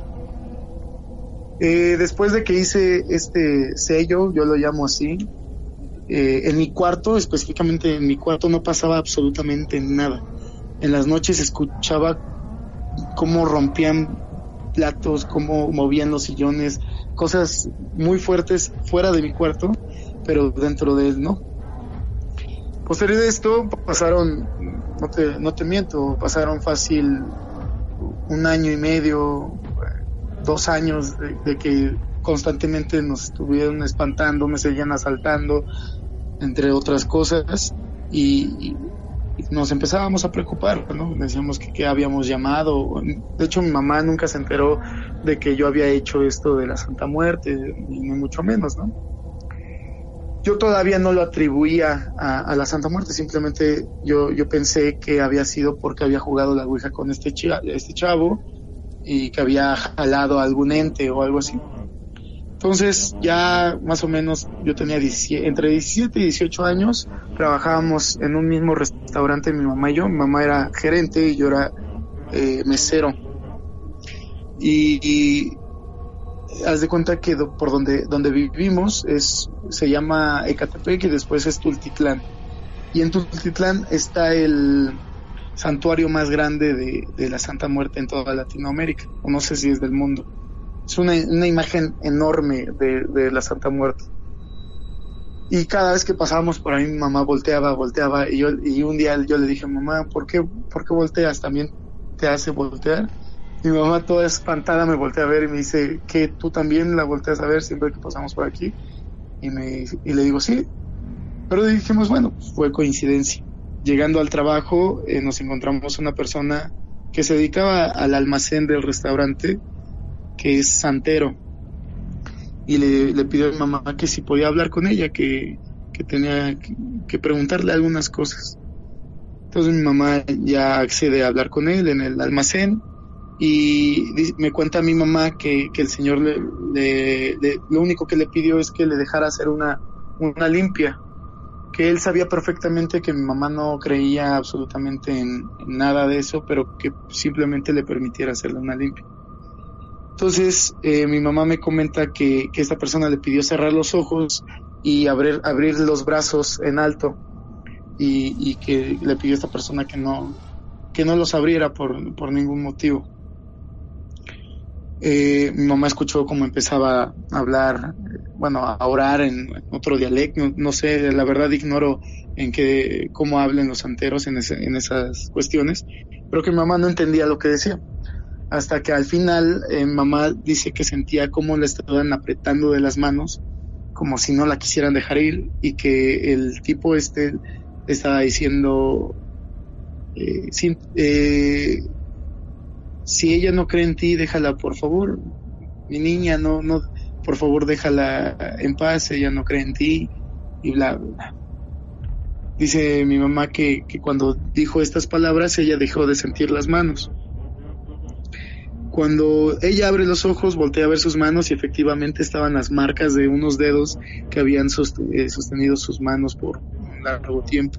Eh, después de que hice este sello, yo lo llamo así, eh, en mi cuarto, específicamente en mi cuarto, no pasaba absolutamente nada. En las noches escuchaba cómo rompían platos, cómo movían los sillones, cosas muy fuertes fuera de mi cuarto, pero dentro de él no. Posterior de esto pasaron, no te, no te miento, pasaron fácil un año y medio, dos años de, que constantemente nos estuvieron espantando, me seguían asaltando, entre otras cosas, y, nos empezábamos a preocupar, ¿no? Decíamos que, habíamos llamado. De hecho, mi mamá nunca se enteró de que yo había hecho esto de la Santa Muerte, ni mucho menos, ¿no? Yo todavía no lo atribuía a, la Santa Muerte, simplemente yo, yo pensé que había sido porque había jugado la Ouija con este, este chavo y que había jalado algún ente o algo así. Entonces ya más o menos yo tenía entre 17 y 18 años, trabajábamos en un mismo restaurante mi mamá y yo, mi mamá era gerente y yo era eh, mesero. Y, haz de cuenta que por donde, donde vivimos es, se llama Ecatepec y después es Tultitlán. Y en Tultitlán está el, santuario más grande de, la Santa Muerte en toda Latinoamérica, o no sé si es del mundo. Es una, imagen enorme de, la Santa Muerte. Y cada vez que pasábamos por ahí, mi mamá volteaba, volteaba, y, un día yo le dije, mamá, ¿por qué, ¿por qué volteas? ¿También te hace voltear? Mi mamá toda espantada me voltea a ver y me dice, que tú también la volteas a ver siempre que pasamos por aquí. Y le digo, sí. Pero dijimos, bueno, pues fue coincidencia llegando al trabajo eh, nos encontramos una persona que se dedicaba al almacén del restaurante, que es santero. Y le, pidió a mi mamá que si podía hablar con ella, que, tenía que, preguntarle algunas cosas. Entonces mi mamá ya accede a hablar con él en el almacén y me cuenta a mi mamá que, el señor le, lo único que le pidió es que le dejara hacer una, una limpia que él sabía perfectamente que mi mamá no creía absolutamente en, nada de eso, pero que simplemente le permitiera hacerle una limpia. Entonces, eh, mi mamá me comenta que, que, esta persona le pidió cerrar los ojos y abrir, abrir los brazos en alto y, y, que le pidió a esta persona que no, que no los abriera por, por ningún motivo. Eh, mi mamá escuchó cómo empezaba a hablar bueno, a orar en otro dialecto, no, sé, la verdad ignoro en qué, cómo hablen los santeros en, en esas cuestiones, pero que mi mamá no entendía lo que decía. Hasta que al final eh, mamá dice que sentía cómo le estaban apretando de las manos, como si no la quisieran dejar ir, y que el tipo este estaba diciendo, eh, eh, si ella no cree en ti, déjala por favor, mi niña, no, no, por favor déjala en paz, ella no cree en ti y bla, bla. Dice mi mamá que, cuando dijo estas palabras ella dejó de sentir las manos. Cuando ella abre los ojos, voltea a ver sus manos y efectivamente estaban las marcas de unos dedos que habían eh, sostenido sus manos por un largo tiempo.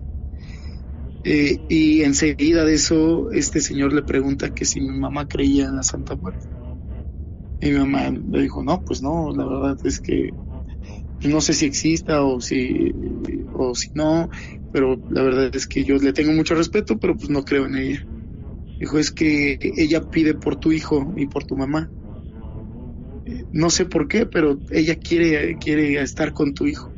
Eh, y enseguida de eso, este señor le pregunta que si mi mamá creía en la Santa Muerte. Y mi mamá le dijo, no, pues no, la verdad es que no sé si exista o si, o si no, pero la verdad es que yo le tengo mucho respeto, pero pues no creo en ella. Dijo, es que ella pide por tu hijo y por tu mamá. Eh, no sé por qué, pero ella quiere, quiere estar con tu hijo.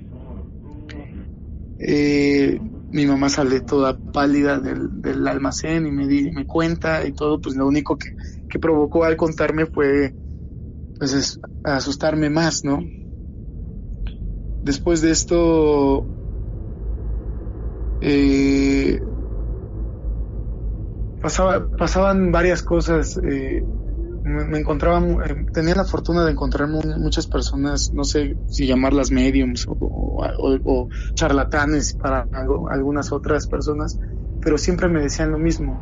Eh, mi mamá sale toda pálida del, almacén y me, me cuenta y todo, pues lo único que, provocó al contarme fue pues asustarme más, ¿no? Después de esto, eh, pasaba, pasaban varias cosas. Eh, me, encontraba, eh, tenía la fortuna de encontrar muchas personas, no sé si llamarlas mediums o, charlatanes para algunas otras personas, pero siempre me decían lo mismo,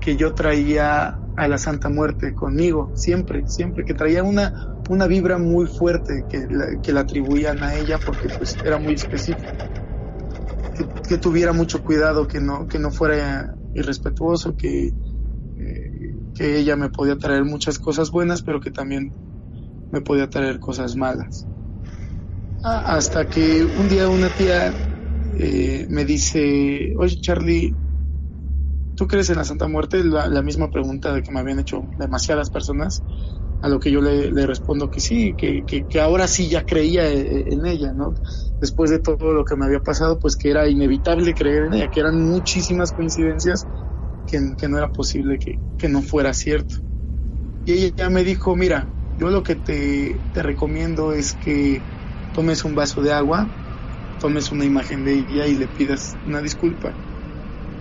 que yo traía a la Santa Muerte conmigo, siempre, siempre, que traía una, una vibra muy fuerte que la, que la atribuían a ella porque pues era muy específica. Que, que, tuviera mucho cuidado, que no, que no fuera irrespetuoso, que, que ella me podía traer muchas cosas buenas, pero que también me podía traer cosas malas. Hasta que un día una tía eh, me dice, oye Charlie, ¿tú crees en la Santa Muerte? La, misma pregunta que me habían hecho demasiadas personas, a lo que yo le, respondo que sí, que, que, ahora sí ya creía e, en ella, ¿no? Después de todo lo que me había pasado, pues que era inevitable creer en ella, que eran muchísimas coincidencias que, no era posible que, no fuera cierto. Y ella ya me dijo, mira, yo lo que te, te recomiendo es que tomes un vaso de agua, tomes una imagen de ella y le pidas una disculpa,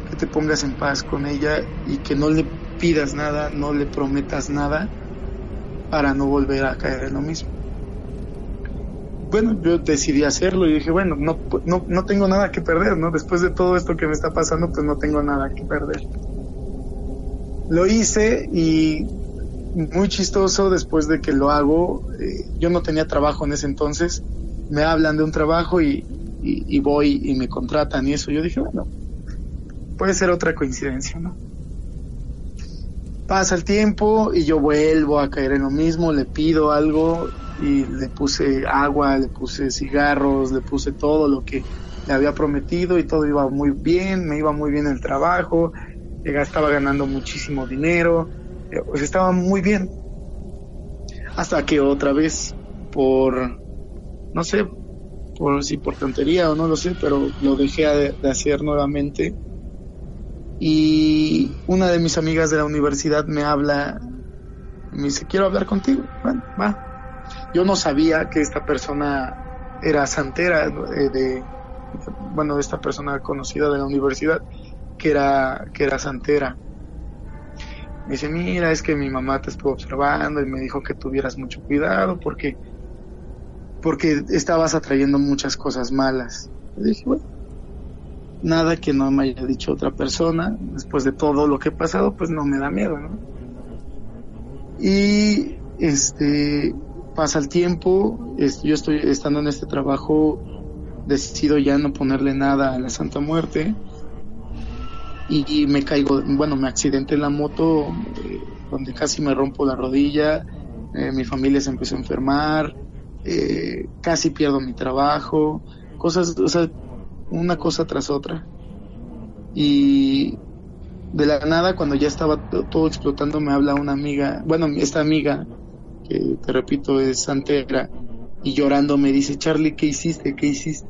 que te pongas en paz con ella y que no le pidas nada, no le prometas nada para no volver a caer en lo mismo. Bueno, yo decidí hacerlo y dije, bueno, no, no, no tengo nada que perder, ¿no? Después de todo esto que me está pasando, pues no tengo nada que perder. Lo hice y muy chistoso después de que lo hago, eh, yo no tenía trabajo en ese entonces, me hablan de un trabajo y, voy y me contratan y eso. Yo dije, bueno, puede ser otra coincidencia, ¿no? Pasa el tiempo y yo vuelvo a caer en lo mismo, le pido algo y le puse agua, le puse cigarros, le puse todo lo que le había prometido y todo iba muy bien, me iba muy bien el trabajo, estaba ganando muchísimo dinero, eh, pues estaba muy bien. Hasta que otra vez, por, no sé, por si por tontería o no lo sé, pero lo dejé de, hacer nuevamente. Y una de mis amigas de la universidad me habla, me dice, quiero hablar contigo. Bueno, va. Yo no sabía que esta persona era santera eh, de, bueno, esta persona conocida de la universidad que era, que era santera. Me dice, mira, es que mi mamá te estuvo observando y me dijo que tuvieras mucho cuidado porque, porque estabas atrayendo muchas cosas malas. Le dije, bueno, nada que no me haya dicho otra persona, después de todo lo que he pasado, pues no me da miedo, ¿no? Y este pasa el tiempo, yo estoy estando en este trabajo, decido ya no ponerle nada a la Santa Muerte y, me caigo, bueno, me accidenté en la moto eh, donde casi me rompo la rodilla, eh, mi familia se empezó a enfermar, eh, casi pierdo mi trabajo, cosas, o sea, una cosa tras otra. Y de la nada, cuando ya estaba todo explotando, me habla una amiga, bueno, esta amiga, que te repito es santera, y llorando me dice, Charlie, ¿qué hiciste? ¿Qué hiciste?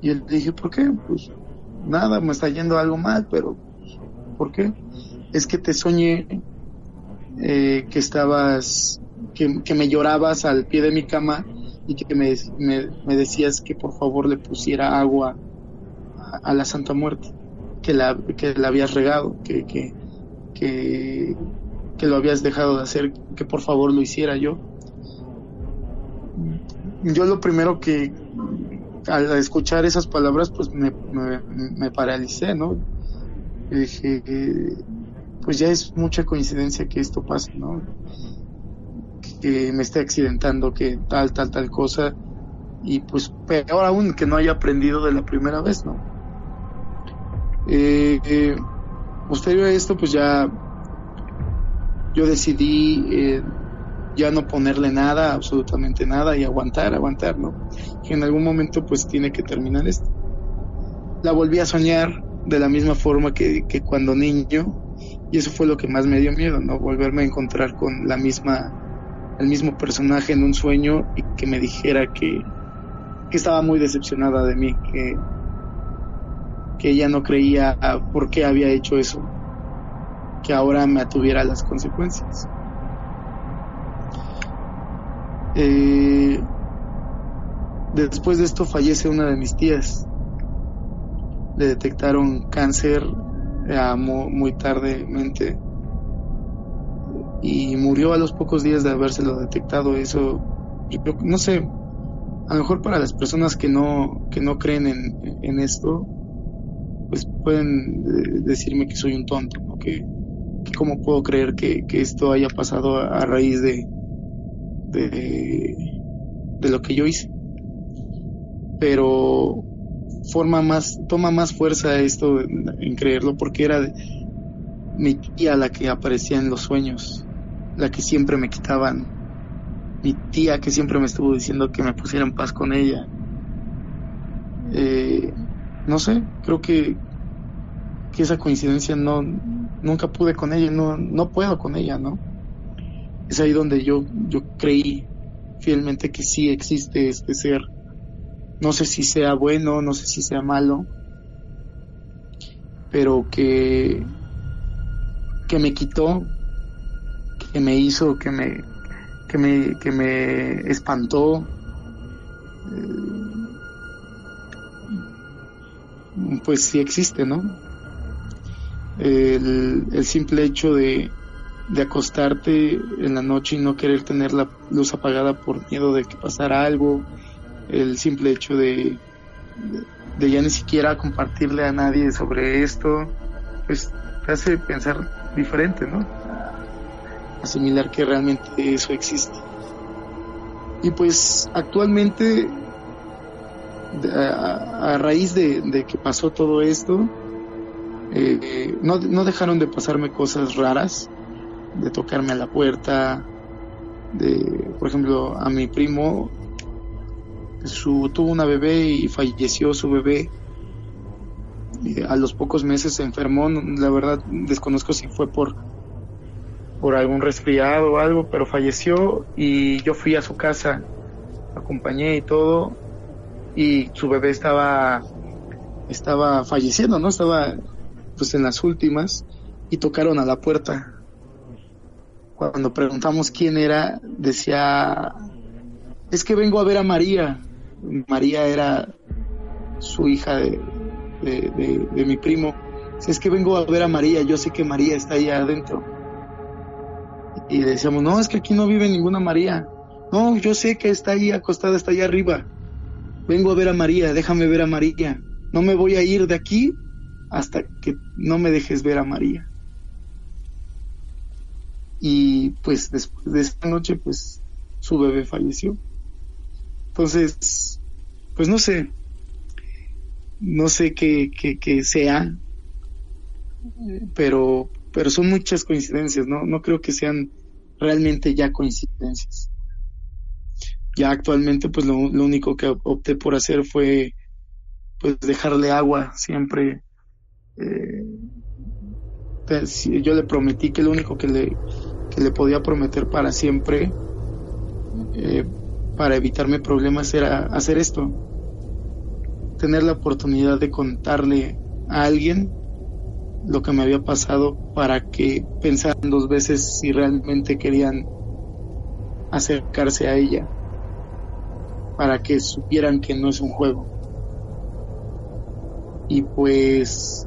Y él dije, ¿por qué? Pues nada, me está yendo algo mal, pero ¿por qué? Es que te soñé eh, que estabas, que, me llorabas al pie de mi cama y que me, decías que por favor le pusiera agua a, la Santa Muerte, que la, que la habías regado, que, que, que, que lo habías dejado de hacer, que por favor lo hiciera yo. Yo lo primero que, al escuchar esas palabras, pues me, me, paralicé, ¿no? dije, pues ya es mucha coincidencia que esto pase, ¿no? Que me esté accidentando, que tal, tal, tal cosa, y pues peor aún que no haya aprendido de la primera vez, ¿no? Eh, eh, posterior a esto, pues ya yo decidí eh, ya no ponerle nada, absolutamente nada, y aguantar, aguantar, ¿no? Que en algún momento pues tiene que terminar esto. La volví a soñar de la misma forma que, que cuando niño, y eso fue lo que más me dio miedo, ¿no? Volverme a encontrar con la misma, el mismo personaje en un sueño y que me dijera que, que estaba muy decepcionada de mí, que, que ella no creía por qué había hecho eso, que ahora me atuviera las consecuencias. Eh, después de esto fallece una de mis tías. Le detectaron cáncer muy, tardemente y murió a los pocos días de habérselo detectado. Eso, no sé, a lo mejor para las personas que no, que no creen en, esto, pues pueden eh, decirme que soy un tonto, que, cómo puedo creer que, esto haya pasado a, raíz de, de, de lo que yo hice. Pero forma más, toma más fuerza esto en, creerlo porque era mi tía la que aparecía en los sueños, la que siempre me quitaban, mi tía que siempre me estuvo diciendo que me pusiera en paz con ella. Eh, no sé, creo que, que esa coincidencia no, nunca pude con ella, no, no puedo con ella, ¿no? Es ahí donde yo, yo creí fielmente que sí existe este ser no sé si sea bueno, no sé si sea malo, pero que, que me quitó, que me hizo, que me, que me, que me espantó. Eh, pues sí existe, ¿no? El, el simple hecho de, de acostarte en la noche y no querer tener la luz apagada por miedo de que pasara algo, el simple hecho de, de, ya ni siquiera compartirle a nadie sobre esto, pues te hace pensar diferente, ¿no? Asimilar que realmente eso existe. Y pues actualmente, a, raíz de, que pasó todo esto, eh, no, no dejaron de pasarme cosas raras, de tocarme a la puerta, de, por ejemplo, a mi primo su, tuvo una bebé y falleció su bebé. a los pocos meses se enfermó, la verdad desconozco si fue por, por algún resfriado o algo, pero falleció y yo fui a su casa, acompañé y todo, y su bebé estaba, estaba falleciendo, ¿no? Estaba pues en las últimas y tocaron a la puerta. Cuando preguntamos quién era, decía, es que vengo a ver a María. María era su hija de, mi primo. Es que vengo a ver a María, yo sé que María está allá adentro. Y decíamos, no, es que aquí no vive ninguna María. No, yo sé que está ahí acostada, está allá arriba. Vengo a ver a María, déjame ver a María. No me voy a ir de aquí hasta que no me dejes ver a María. Y pues después de esta noche, pues su bebé falleció. Entonces, pues no sé, no sé qué, qué, sea, pero, pero son muchas coincidencias, ¿no? No creo que sean realmente ya coincidencias. Ya actualmente, pues lo, único que opté por hacer fue, pues dejarle agua siempre. Eh, pues, yo le prometí que lo único que le, que le podía prometer para siempre eh, para evitarme problemas era hacer esto. Tener la oportunidad de contarle a alguien lo que me había pasado para que pensaran dos veces si realmente querían acercarse a ella. Para que supieran que no es un juego. Y pues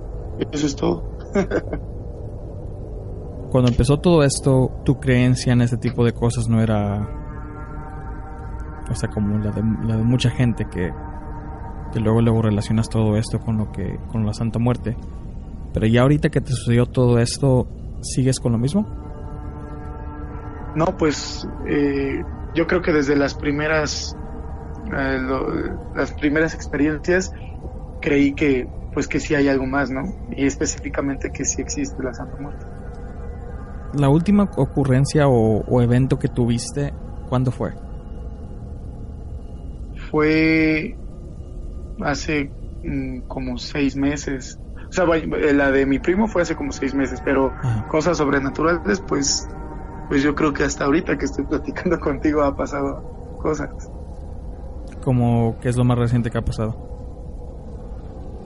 eso es todo. Cuando empezó todo esto, tu creencia en este tipo de cosas no era o sea, como la de, la de mucha gente que, que luego luego relacionas todo esto con lo que con la Santa Muerte. Pero ya ahorita que te sucedió todo esto, ¿sigues con lo mismo? No, pues eh, yo creo que desde las primeras eh, las primeras experiencias creí que pues que sí hay algo más, ¿no? Y específicamente que sí existe la Santa Muerte. La última ocurrencia o, evento que tuviste, ¿cuándo fue? Fue hace mm, como seis meses. O sea, la de mi primo fue hace como seis meses, pero cosas sobrenaturales, pues, pues yo creo que hasta ahorita que estoy platicando contigo ha pasado cosas. ¿Cómo qué es lo más reciente que ha pasado?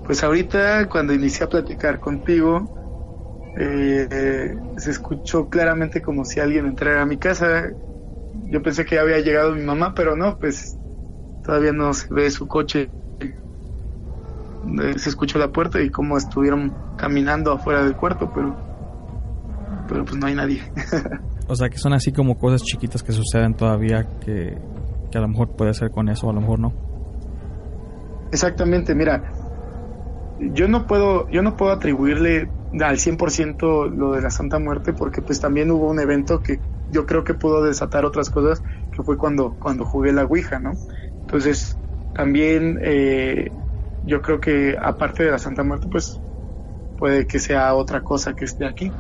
Pues ahorita cuando inicié a platicar contigo, eh, se escuchó claramente como si alguien entrara a mi casa. Yo pensé que ya había llegado mi mamá, pero no, pues todavía no se ve su coche. Eh, se escuchó la puerta y como estuvieron caminando afuera del cuarto, pero, pero pues no hay nadie. o sea que son así como cosas chiquitas que suceden todavía que, que a lo mejor puede ser con eso, a lo mejor no. Exactamente, mira, yo no puedo, yo no puedo atribuirle al 100% lo de la Santa Muerte porque pues también hubo un evento que yo creo que pudo desatar otras cosas que fue cuando, cuando jugué la Ouija, ¿no? Entonces, también eh, yo creo que aparte de la Santa Muerte, pues puede que sea otra cosa que esté aquí.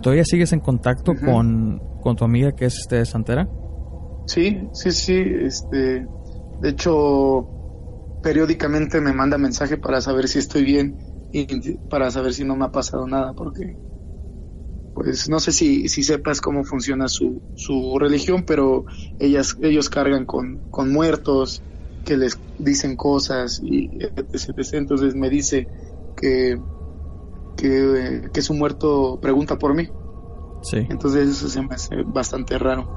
¿Todavía sigues en contacto con, con, tu amiga que es este Santera? Sí, sí, sí, este, de hecho, periódicamente me manda mensaje para saber si estoy bien y para saber si no me ha pasado nada, porque pues no sé si, si sepas cómo funciona su, su religión, pero ellas, ellos cargan con, con muertos que les dicen cosas y etc. Entonces me dice que, que, que su muerto pregunta por mí. Sí. Entonces eso se me hace bastante raro.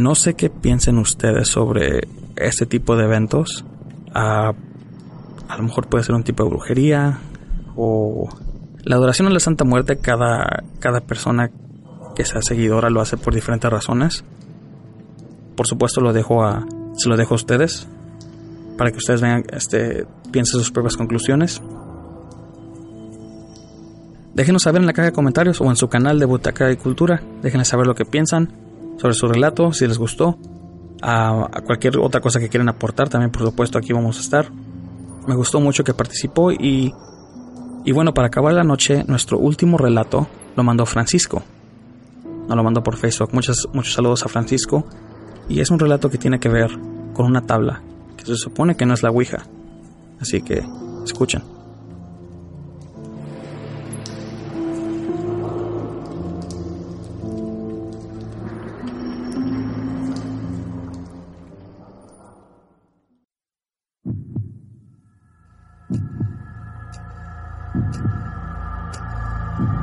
No sé qué piensen ustedes sobre este tipo de eventos. a lo mejor puede ser un tipo de brujería o la adoración a la Santa Muerte. Cada, cada persona que sea seguidora lo hace por diferentes razones. Por supuesto lo dejo a, se lo dejo a ustedes para que ustedes vean, este, piensen sus propias conclusiones. Déjenos saber en la caja de comentarios o en su canal de Butaca y Cultura. Déjenos saber lo que piensan sobre su relato, si les gustó, a, cualquier otra cosa que quieran aportar, también por supuesto aquí vamos a estar. Me gustó mucho que participó y, y bueno, para acabar la noche, nuestro último relato lo mandó Francisco. Nos lo mandó por Facebook. Muchos, muchos saludos a Francisco. Y es un relato que tiene que ver con una tabla, que se supone que no es la Ouija. Así que, escuchen.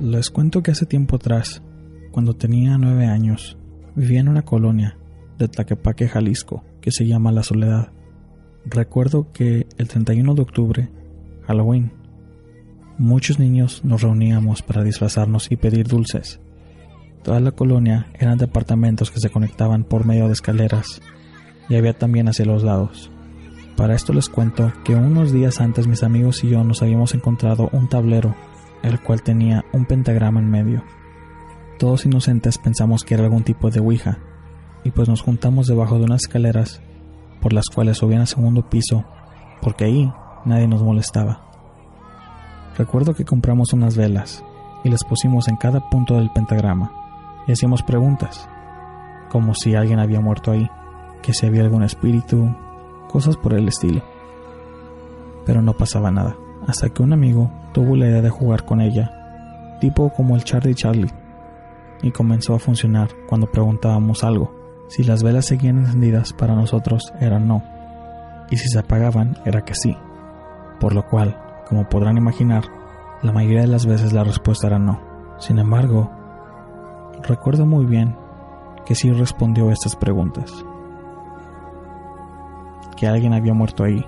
Les cuento que hace tiempo atrás, cuando tenía nueve años, vivía en una colonia de Tlaquepaque, Jalisco, que se llama La Soledad. Recuerdo que el 31 de octubre, Halloween, muchos niños nos reuníamos para disfrazarnos y pedir dulces. Toda la colonia eran departamentos que se conectaban por medio de escaleras y había también hacia los lados. Para esto les cuento que unos días antes mis amigos y yo nos habíamos encontrado un tablero el cual tenía un pentagrama en medio. Todos inocentes pensamos que era algún tipo de Ouija, y pues nos juntamos debajo de unas escaleras por las cuales subían al segundo piso, porque ahí nadie nos molestaba. Recuerdo que compramos unas velas y les pusimos en cada punto del pentagrama y hacíamos preguntas, como si alguien había muerto ahí, que si había algún espíritu, cosas por el estilo. Pero no pasaba nada, hasta que un amigo tuvo la idea de jugar con ella, tipo como el Charlie Charlie, y comenzó a funcionar cuando preguntábamos algo. Si las velas seguían encendidas para nosotros era no, y si se apagaban era que sí, por lo cual, como podrán imaginar, la mayoría de las veces la respuesta era no. Sin embargo, recuerdo muy bien que sí respondió a estas preguntas. Que alguien había muerto ahí,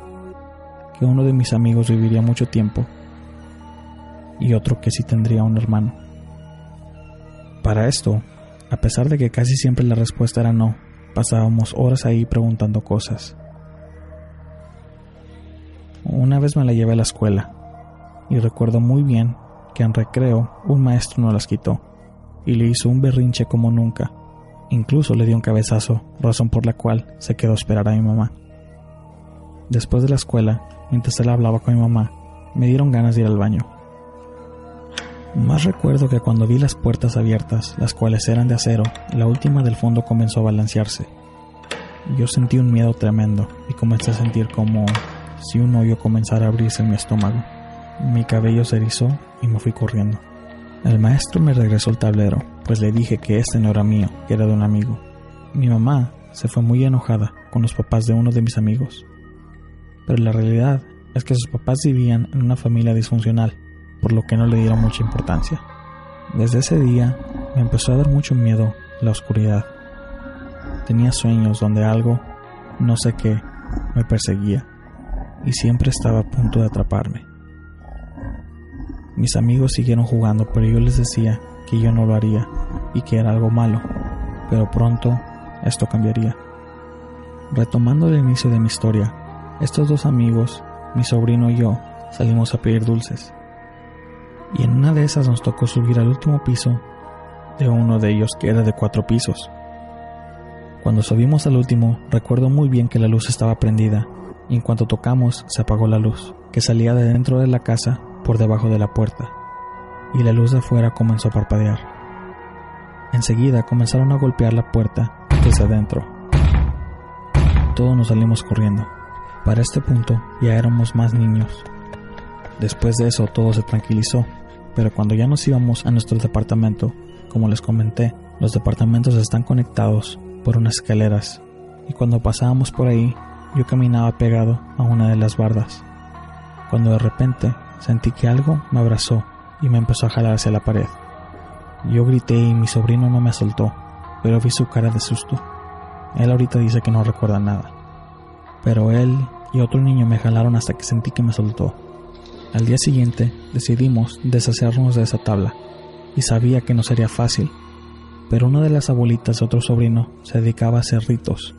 que uno de mis amigos viviría mucho tiempo y otro que sí tendría un hermano. Para esto, a pesar de que casi siempre la respuesta era no, pasábamos horas ahí preguntando cosas. Una vez me la llevé a la escuela y recuerdo muy bien que en recreo un maestro no las quitó y le hizo un berrinche como nunca. Incluso le dio un cabezazo, razón por la cual se quedó a esperar a mi mamá. Después de la escuela, mientras él hablaba con mi mamá, me dieron ganas de ir al baño. Más recuerdo que cuando vi las puertas abiertas, las cuales eran de acero, la última del fondo comenzó a balancearse. Yo sentí un miedo tremendo y comencé a sentir como si un hoyo comenzara a abrirse en mi estómago. Mi cabello se erizó y me fui corriendo. El maestro me regresó el tablero, pues le dije que este no era mío, que era de un amigo. Mi mamá se fue muy enojada con los papás de uno de mis amigos. Pero la realidad es que sus papás vivían en una familia disfuncional, por lo que no le dieron mucha importancia. Desde ese día me empezó a dar mucho miedo la oscuridad. Tenía sueños donde algo, no sé qué, me perseguía y siempre estaba a punto de atraparme. Mis amigos siguieron jugando, pero yo les decía que yo no lo haría y que era algo malo, pero pronto esto cambiaría. Retomando el inicio de mi historia, estos dos amigos, mi sobrino y yo, salimos a pedir dulces. Y en una de esas nos tocó subir al último piso de uno de ellos que era de cuatro pisos. Cuando subimos al último, recuerdo muy bien que la luz estaba prendida y en cuanto tocamos se apagó la luz, que salía de dentro de la casa por debajo de la puerta, y la luz de afuera comenzó a parpadear. Enseguida comenzaron a golpear la puerta desde adentro. Todos nos salimos corriendo. Para este punto ya éramos más niños. Después de eso todo se tranquilizó, pero cuando ya nos íbamos a nuestro departamento, como les comenté, los departamentos están conectados por unas escaleras, y cuando pasábamos por ahí, yo caminaba pegado a una de las bardas, cuando de repente Sentí que algo me abrazó y me empezó a jalar hacia la pared. Yo grité y mi sobrino no me soltó, pero vi su cara de susto. Él ahorita dice que no recuerda nada. Pero él y otro niño me jalaron hasta que sentí que me soltó. Al día siguiente decidimos deshacernos de esa tabla y sabía que no sería fácil, pero una de las abuelitas de otro sobrino se dedicaba a hacer ritos,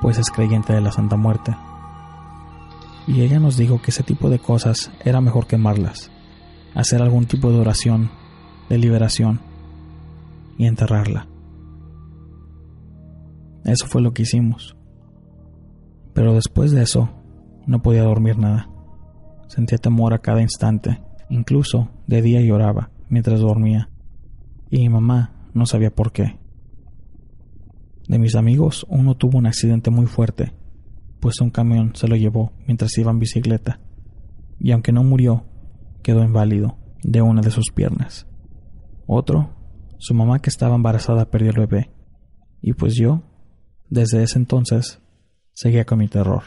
pues es creyente de la Santa Muerte y ella nos dijo que ese tipo de cosas era mejor quemarlas, hacer algún tipo de oración, de liberación y enterrarla. Eso fue lo que hicimos. Pero después de eso, no podía dormir nada. Sentía temor a cada instante, incluso de día lloraba mientras dormía, y mi mamá no sabía por qué. De mis amigos, uno tuvo un accidente muy fuerte pues un camión se lo llevó mientras iba en bicicleta, y aunque no murió, quedó inválido de una de sus piernas. Otro, su mamá que estaba embarazada perdió el bebé, y pues yo, desde ese entonces, seguía con mi terror.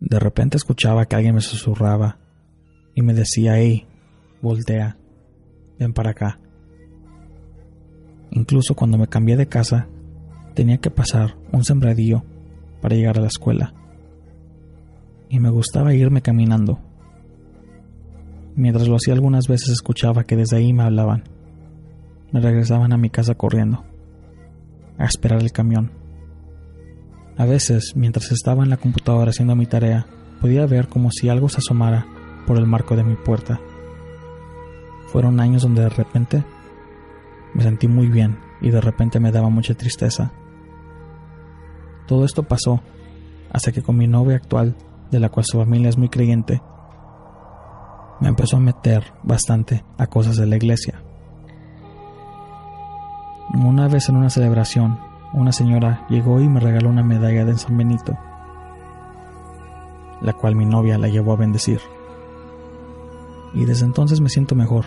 De repente escuchaba que alguien me susurraba y me decía, hey, voltea, ven para acá. Incluso cuando me cambié de casa, tenía que pasar un sembradío para llegar a la escuela. Y me gustaba irme caminando. Mientras lo hacía algunas veces escuchaba que desde ahí me hablaban. Me regresaban a mi casa corriendo, a esperar el camión. A veces, mientras estaba en la computadora haciendo mi tarea, podía ver como si algo se asomara por el marco de mi puerta. Fueron años donde de repente me sentí muy bien y de repente me daba mucha tristeza todo esto pasó hasta que con mi novia actual, de la cual su familia es muy creyente, me empezó a meter bastante a cosas de la iglesia. Una vez en una celebración, una señora llegó y me regaló una medalla de San Benito, la cual mi novia la llevó a bendecir. Y desde entonces me siento mejor.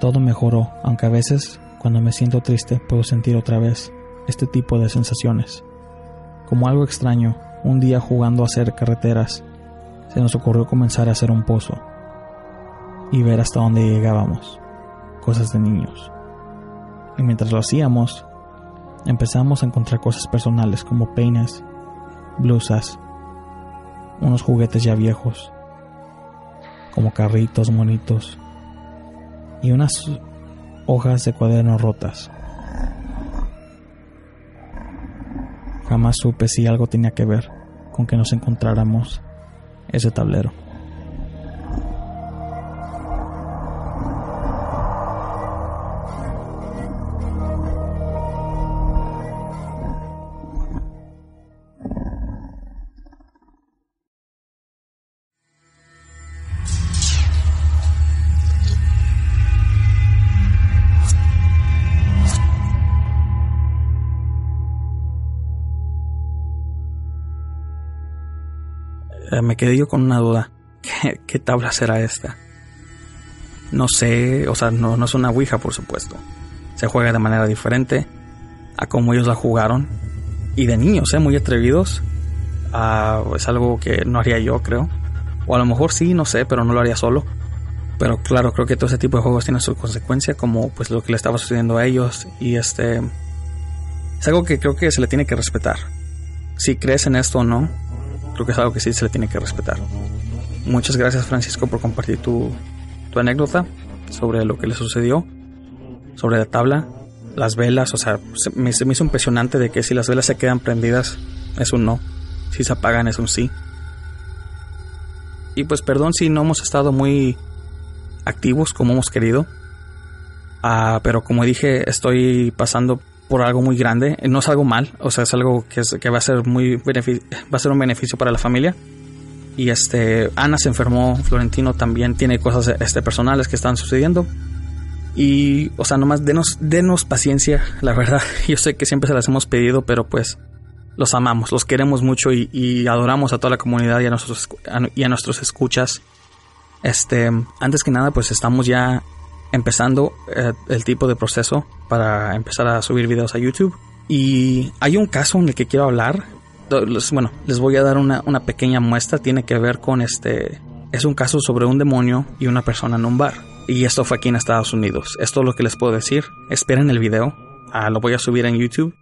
Todo mejoró, aunque a veces, cuando me siento triste, puedo sentir otra vez este tipo de sensaciones. Como algo extraño, un día jugando a hacer carreteras, se nos ocurrió comenzar a hacer un pozo y ver hasta dónde llegábamos. Cosas de niños. Y mientras lo hacíamos, empezamos a encontrar cosas personales como peines, blusas, unos juguetes ya viejos, como carritos, monitos y unas hojas de cuadernos rotas. Jamás supe si algo tenía que ver con que nos encontráramos ese tablero. Me quedé yo con una duda. ¿Qué, tabla será esta? No sé, o sea, no, no es una Ouija, por supuesto. Se juega de manera diferente a como ellos la jugaron. Y de niños, ¿eh? Muy atrevidos. Ah, es algo que no haría yo, creo. O a lo mejor sí, no sé, pero no lo haría solo. Pero claro, creo que todo ese tipo de juegos tiene su consecuencia, como pues lo que le estaba sucediendo a ellos. Y este... Es algo que creo que se le tiene que respetar. Si crees en esto o no, creo que es algo que sí se le tiene que respetar. Muchas gracias Francisco por compartir tu, tu anécdota sobre lo que le sucedió, sobre la tabla, las velas, o sea, se me, se me hizo impresionante de que si las velas se quedan prendidas es un no, si se apagan es un sí. Y pues perdón si no hemos estado muy activos como hemos querido. Ah, pero como dije, estoy pasando por algo muy grande. No es algo mal, o sea, es algo que, que va a ser muy va a ser un beneficio para la familia. Y este, Ana se enfermó, Florentino también tiene cosas este, personales que están sucediendo. Y, o sea, nomás denos, denos paciencia, la verdad. Yo sé que siempre se las hemos pedido, pero pues los amamos, los queremos mucho y, adoramos a toda la comunidad y a nuestros, y a nuestros escuchas. Este, antes que nada, pues estamos ya empezando eh, el tipo de proceso para empezar a subir videos a YouTube. Y hay un caso en el que quiero hablar. Bueno, les voy a dar una, una pequeña muestra. Tiene que ver con este... Es un caso sobre un demonio y una persona en un bar. Y esto fue aquí en Estados Unidos. Esto es lo que les puedo decir. Esperen el video. Ah, lo voy a subir en YouTube.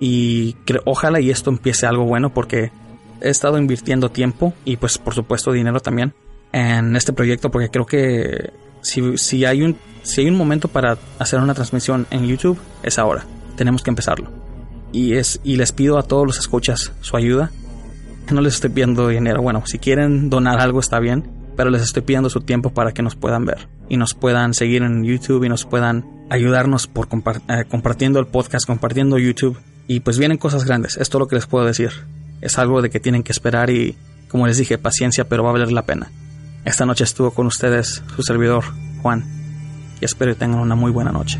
Y ojalá y esto empiece algo bueno porque he estado invirtiendo tiempo y pues por supuesto dinero también en este proyecto porque creo que si, hay un, si hay un momento para hacer una transmisión en YouTube, es ahora. Tenemos que empezarlo. Y, es, y les pido a todos los escuchas su ayuda. No les estoy pidiendo dinero. Bueno, si quieren donar algo está bien, pero les estoy pidiendo su tiempo para que nos puedan ver y nos puedan seguir en YouTube y nos puedan ayudarnos por eh, compartiendo el podcast, compartiendo YouTube. Y pues vienen cosas grandes, esto es lo que les puedo decir. Es algo de que tienen que esperar y, como les dije, paciencia, pero va a valer la pena. Esta noche estuvo con ustedes su servidor, Juan, y espero que tengan una muy buena noche.